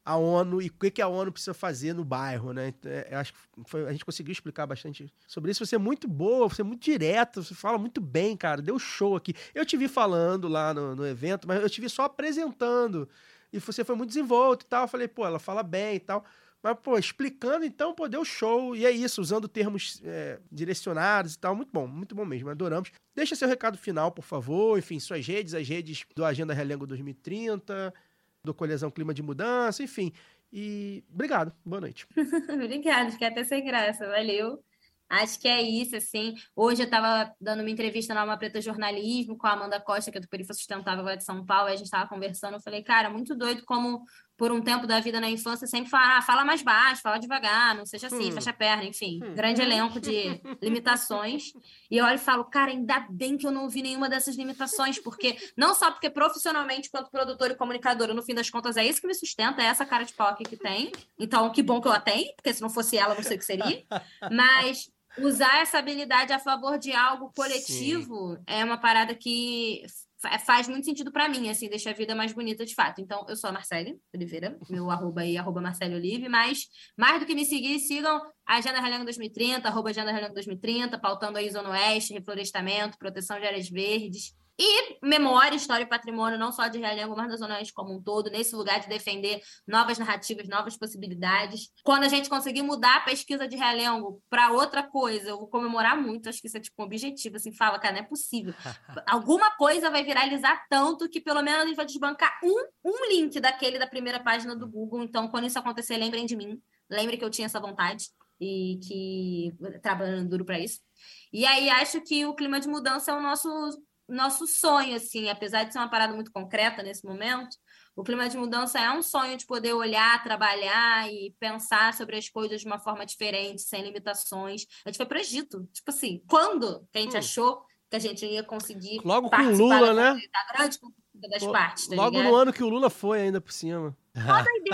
a ONU e o que, que a ONU precisa fazer no bairro, né? Então, é, eu acho que foi- a gente conseguiu explicar bastante sobre isso. Você é muito boa, você é muito direto, você fala muito bem, cara. Deu show aqui. Eu te vi falando lá no, no evento, mas eu te vi só apresentando. E você foi muito desenvolto e tal. Eu falei, pô, ela fala bem e tal. Mas, pô, explicando, então, pô, deu show. E é isso, usando termos é, direcionados e tal. Muito bom, muito bom mesmo. Adoramos. Deixa seu recado final, por favor. Enfim, suas redes, as redes do Agenda Relengo 2030, do Colisão Clima de Mudança, enfim. E obrigado. Boa noite. Obrigada, fiquei até sem graça, valeu. Acho que é isso, assim. Hoje eu estava dando uma entrevista na Alma Preta Jornalismo com a Amanda Costa, que é do Perifa Sustentável lá de São Paulo, e a gente estava conversando. Eu falei, cara, muito doido como por um tempo da vida na infância sempre fala, ah, fala mais baixo, fala devagar, não seja assim, Hum. fecha a perna, enfim, Hum. grande elenco de limitações. E eu olho e falo, cara, ainda bem que eu não ouvi nenhuma dessas limitações, porque não só porque profissionalmente, quanto produtora e comunicadora, no fim das contas, é isso que me sustenta, é essa cara de pau aqui que tem. Então, que bom que eu a tenho, porque se não fosse ela, não sei o que seria. Mas usar essa habilidade a favor de algo coletivo é uma parada que faz muito sentido pra mim, assim, deixa a vida mais bonita de fato. Então, eu sou a Marcele Oliveira, meu arroba aí, arroba Marcele Olive, mas mais do que me seguir, sigam a Agenda Relengo 2030, arroba Agenda Relengo 2030, pautando aí Zona Oeste, reflorestamento, proteção de áreas verdes. E memória, história e patrimônio, não só de Realengo, mas da Zona Oeste como um todo, nesse lugar de defender novas narrativas, novas possibilidades. Quando a gente conseguir mudar a pesquisa de Realengo para outra coisa, eu vou comemorar muito, acho que isso é tipo um objetivo, assim, fala, cara, não é possível. Alguma coisa vai viralizar tanto que pelo menos a gente vai desbancar um, um link daquele da primeira página do Google. Então, quando isso acontecer, lembrem de mim. Lembrem que eu tinha essa vontade e que trabalhando duro para isso. E aí acho que o clima de mudança é o nosso nosso sonho, assim, apesar de ser uma parada muito concreta nesse momento, o clima de mudança é um sonho de poder olhar, trabalhar e pensar sobre as coisas de uma forma diferente, sem limitações. A gente foi para o Egito, tipo assim, quando que a gente Hum. achou que a gente ia conseguir Logo com o Lula, da, né? da grande conquista das partes, tá Logo ligado? no ano que o Lula foi ainda por cima.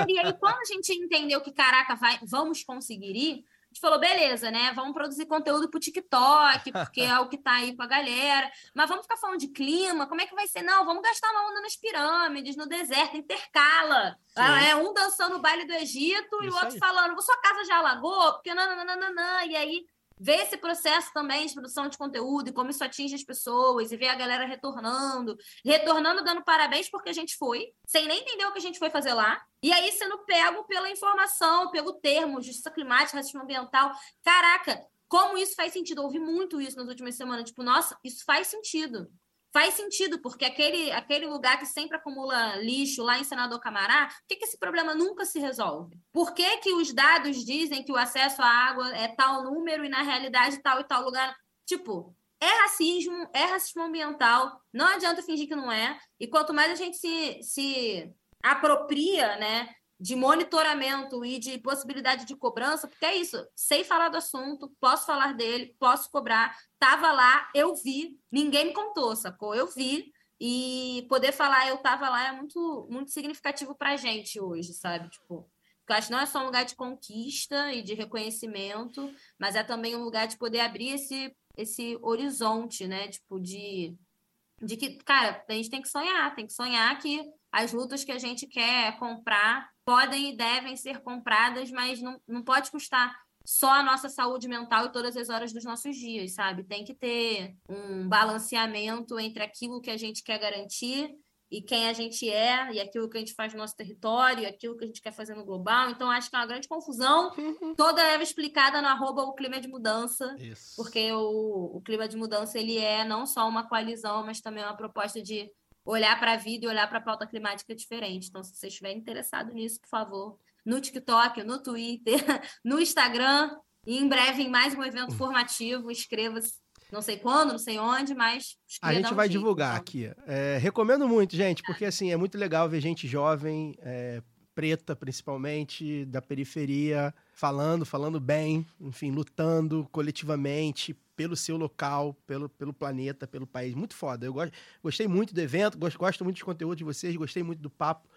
E aí, quando a gente entendeu que, caraca, vai, vamos conseguir ir, gente falou, beleza, né? Vamos produzir conteúdo pro TikTok, porque é o que tá aí com a galera. Mas vamos ficar falando de clima, como é que vai ser? Não, vamos gastar uma onda nas pirâmides, no deserto, intercala. Ah, É um dançando o baile do Egito e o Isso outro aí. falando, sua casa já alagou, porque nananana. E aí, ver esse processo também de produção de conteúdo e como isso atinge as pessoas e ver a galera retornando, retornando dando parabéns porque a gente foi, sem nem entender o que a gente foi fazer lá, e aí sendo pego pela informação, pelo termo, justiça climática, racismo ambiental. Caraca, como isso faz sentido? Eu ouvi muito isso nas últimas semanas, tipo, nossa, isso faz sentido. Faz sentido, porque aquele, aquele lugar que sempre acumula lixo lá em Senador Camará, por que, que esse problema nunca se resolve? Por que, que os dados dizem que o acesso à água é tal número e, na realidade, tal e tal lugar? Tipo, é racismo, é racismo ambiental, não adianta fingir que não é. E quanto mais a gente se, se apropria, né, de monitoramento e de possibilidade de cobrança, porque é isso, sei falar do assunto, posso falar dele, posso cobrar, tava lá, eu vi, ninguém me contou, sacou? Eu vi, e poder falar eu tava lá é muito, muito significativo pra gente hoje, sabe? Tipo, eu acho que não é só um lugar de conquista e de reconhecimento, mas é também um lugar de poder abrir esse, esse horizonte, né? Tipo, de, de que, cara, a gente tem que sonhar, tem que sonhar que as lutas que a gente quer comprar podem e devem ser compradas, mas não, não pode custar só a nossa saúde mental e todas as horas dos nossos dias, sabe? Tem que ter um balanceamento entre aquilo que a gente quer garantir e quem a gente é, e aquilo que a gente faz no nosso território, e aquilo que a gente quer fazer no global. Então, acho que é uma grande confusão. Toda ela explicada no arroba o clima de mudança, Isso. porque o, o clima de mudança ele é não só uma coalizão, mas também uma proposta de olhar para a vida e olhar para a pauta climática diferente. Então, se você estiver interessado nisso, por favor, no TikTok, no Twitter, no Instagram, E em breve, em mais um evento formativo, inscreva-se. Não sei quando, não sei onde, mas. A gente um vai jeito, divulgar então. aqui. É, recomendo muito, gente, porque assim, é muito legal ver gente jovem, é, preta principalmente, da periferia, falando, falando bem, enfim, lutando coletivamente pelo seu local, pelo, pelo planeta, pelo país. Muito foda. Eu gosto, gostei muito do evento, gosto, gosto muito dos conteúdos de vocês, gostei muito do papo.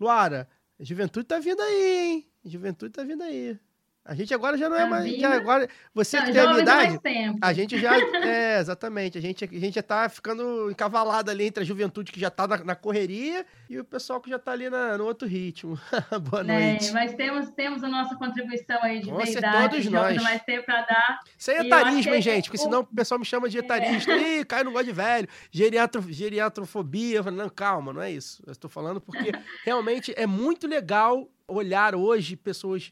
Luara, a juventude tá vindo aí, hein? A juventude tá vindo aí. A gente agora já não é Tá mais. agora, você Não, que tem a minha idade. A gente já. É, exatamente. A gente, a gente já tá ficando encavalado ali entre a juventude que já tá na, na correria e o pessoal que já tá ali na- no outro ritmo. Boa né? noite. Mas temos, temos a nossa contribuição aí de certeza, verdade, todos nós. mais tempo para dar. Sem eu etarismo, hein, gente? Porque senão o pessoal me chama de etarista. Ih, Caio não gosta de velho. Geriatro, geriatrofobia. Eu falo, Não, calma, não é isso. Eu estou falando porque realmente é muito legal olhar hoje pessoas,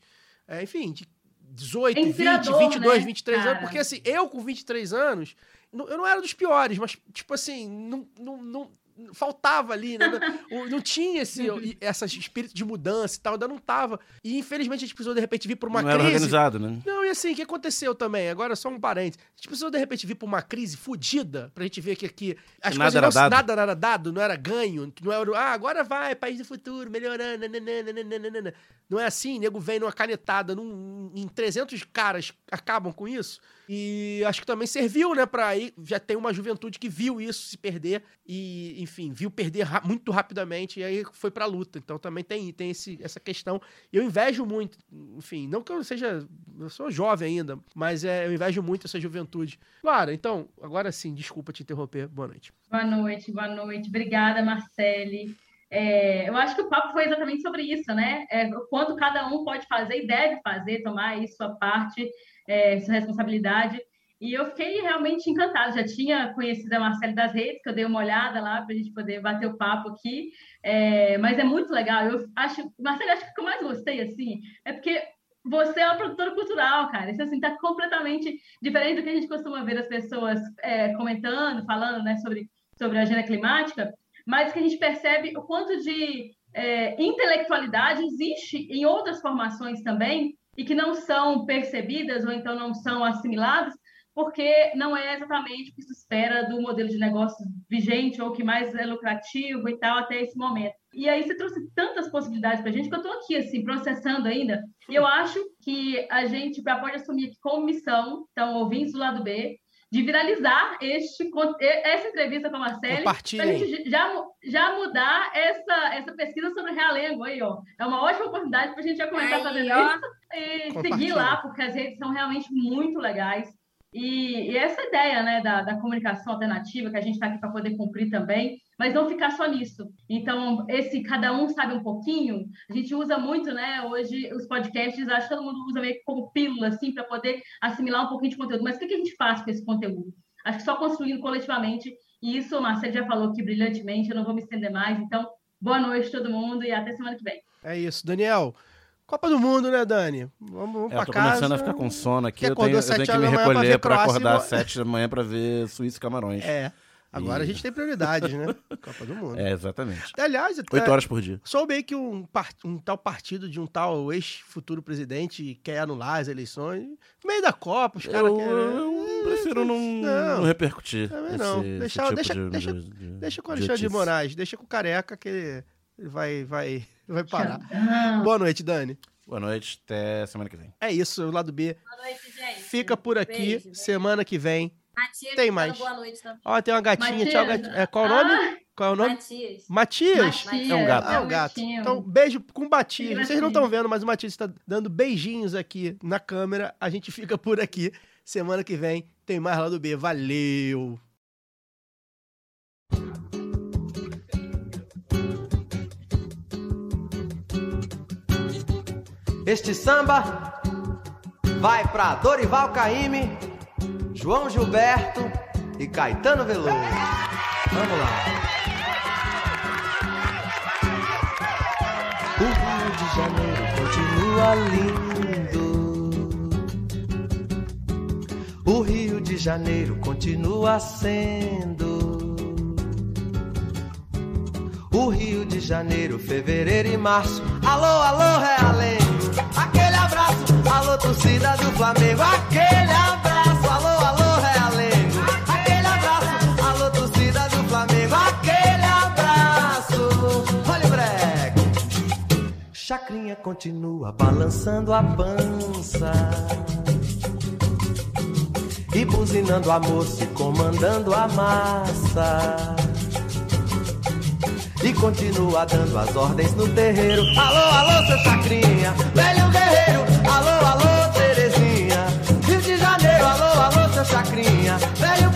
é, enfim, de 18, É 20, inspirador, 22, né, 23 anos. cara? Porque assim, eu com 23 anos, não- eu não era dos piores, mas, tipo assim, não. não, não faltava ali, né? Não, não tinha esse, esse espírito de mudança e tal, ainda não tava. E infelizmente a gente precisou de repente vir por uma não era crise. organizado, né? Não, e assim, o que aconteceu também? Agora, só um parênteses. A gente precisou, de repente, vir pra uma crise fodida pra gente ver que aqui as Nada coisas era não, dado. nada era dado, não era ganho, não era, ah, agora vai, país do futuro, melhorando, nananana. Não é assim, nego vem numa canetada, num, em 300 caras acabam com isso. E acho que também serviu, né, pra aí, já tem uma juventude que viu isso se perder e, enfim, viu perder ra- muito rapidamente e aí foi pra luta. Então também tem, tem esse, essa questão. Eu invejo muito, enfim, não que eu seja, eu sou jovem ainda, mas é, eu invejo muito essa juventude. Claro, então, agora sim, desculpa te interromper, boa noite. Boa noite, boa noite. Obrigada, Marcele. É, eu acho que o papo foi exatamente sobre isso, né? É, o quanto cada um pode fazer e deve fazer, tomar aí sua parte, é, sua responsabilidade. E eu fiquei realmente encantada. Já tinha conhecido a Marcele das redes, que eu dei uma olhada lá para a gente poder bater o papo aqui. É, mas é muito legal. Eu acho, Marcele, acho que o que eu mais gostei assim é porque você é uma produtora cultural, cara. Isso assim está completamente diferente do que a gente costuma ver as pessoas é, comentando, falando, né, sobre sobre a agenda climática, mas que a gente percebe o quanto de é, intelectualidade existe em outras formações também e que não são percebidas ou então não são assimiladas, porque não é exatamente o que se espera do modelo de negócio vigente ou que mais é lucrativo e tal até esse momento. E aí você trouxe tantas possibilidades para a gente que eu estou aqui assim processando ainda. E eu acho que a gente pode assumir aqui como missão, então ouvintes do lado B, de viralizar este, essa entrevista com a Marcele, para a gente já, já mudar essa, essa pesquisa sobre realengo aí, ó. É uma ótima oportunidade para a gente já começar Aí, fazendo ó. isso e seguir lá, porque as redes são realmente muito legais. E, e essa ideia né, da, da comunicação alternativa, que a gente está aqui para poder cumprir também, mas não ficar só nisso. Então, esse cada um sabe um pouquinho, a gente usa muito, né? Hoje, os podcasts, acho que todo mundo usa meio que como pílula, assim, para poder assimilar um pouquinho de conteúdo. Mas o que, que a gente faz com esse conteúdo? Acho que só construindo coletivamente. E isso o Marcelo já falou aqui brilhantemente, eu não vou me estender mais. Então, boa noite todo mundo e até semana que vem. É isso, Daniel. Copa do Mundo, né, Dani? Vamos, vamos É, pra eu tô casa. começando a ficar com sono aqui. Eu tenho, eu sete tenho que me recolher pra Croácia acordar e às 7 da manhã pra ver Suíça e Camarões. É. Agora E- a gente tem prioridades, né? Copa do Mundo. exatamente. Aliás, até 8 horas por dia. soube aí que um, um tal partido de um tal ex-futuro presidente quer anular as eleições. No meio da Copa, os caras Eu, querem. eu prefiro não, Não. não repercutir. Também esse, não. esse Deixa- tipo deixa- de- deixa- de- de- Deixa com o Alexandre de. Moraes, deixa com o Careca que ele vai, vai, vai parar. Boa noite, Dani. Boa noite, até semana que vem. É isso, o lado B Boa noite, gente. fica por aqui. Beijo, beijo. semana que vem. Matias, Tem dando mais. Boa noite também. Ó, tem uma gatinha. Matias. Tchau, gatinha. É, qual o nome? Ah, Qual é o nome? Matias. Matias. Matias, É um gato. É um gato. Então, beijo com Batias. Que Vocês não estão vendo, mas o Matias está dando beijinhos aqui na câmera. A gente fica por aqui. Semana que vem tem mais lá do B. Valeu! Este samba vai pra Dorival Caymmi, João Gilberto e Caetano Veloso. Vamos lá. O Rio de Janeiro continua lindo. O Rio de Janeiro continua sendo. O Rio de Janeiro, fevereiro e março. Alô, alô, Realengo. Aquele abraço. Alô, torcida do Flamengo. Aquele abraço. continua balançando a pança e buzinando a moça e comandando a massa. E continua dando as ordens no terreiro. Alô, alô, seu chacrinha, velho guerreiro. Alô, alô, Terezinha. Rio de Janeiro, alô, alô, seu chacrinha, velho.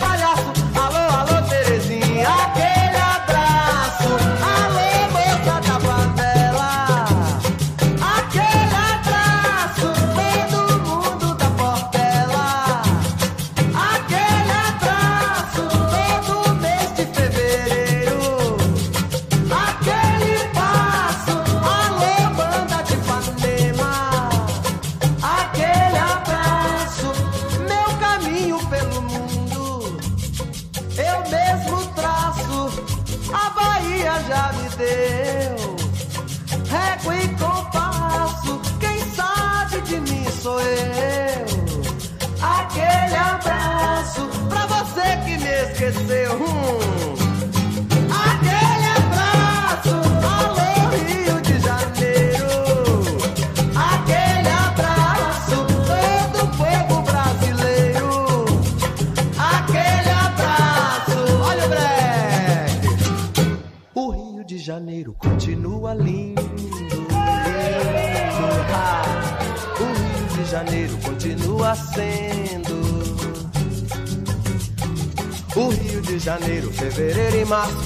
riverere ma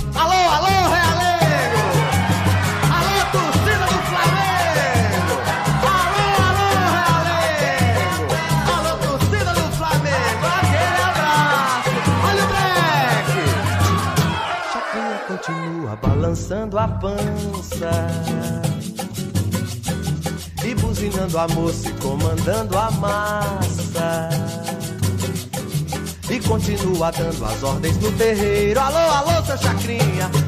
continua dando as ordens no terreiro. Alô, alô, seu Chacrinha.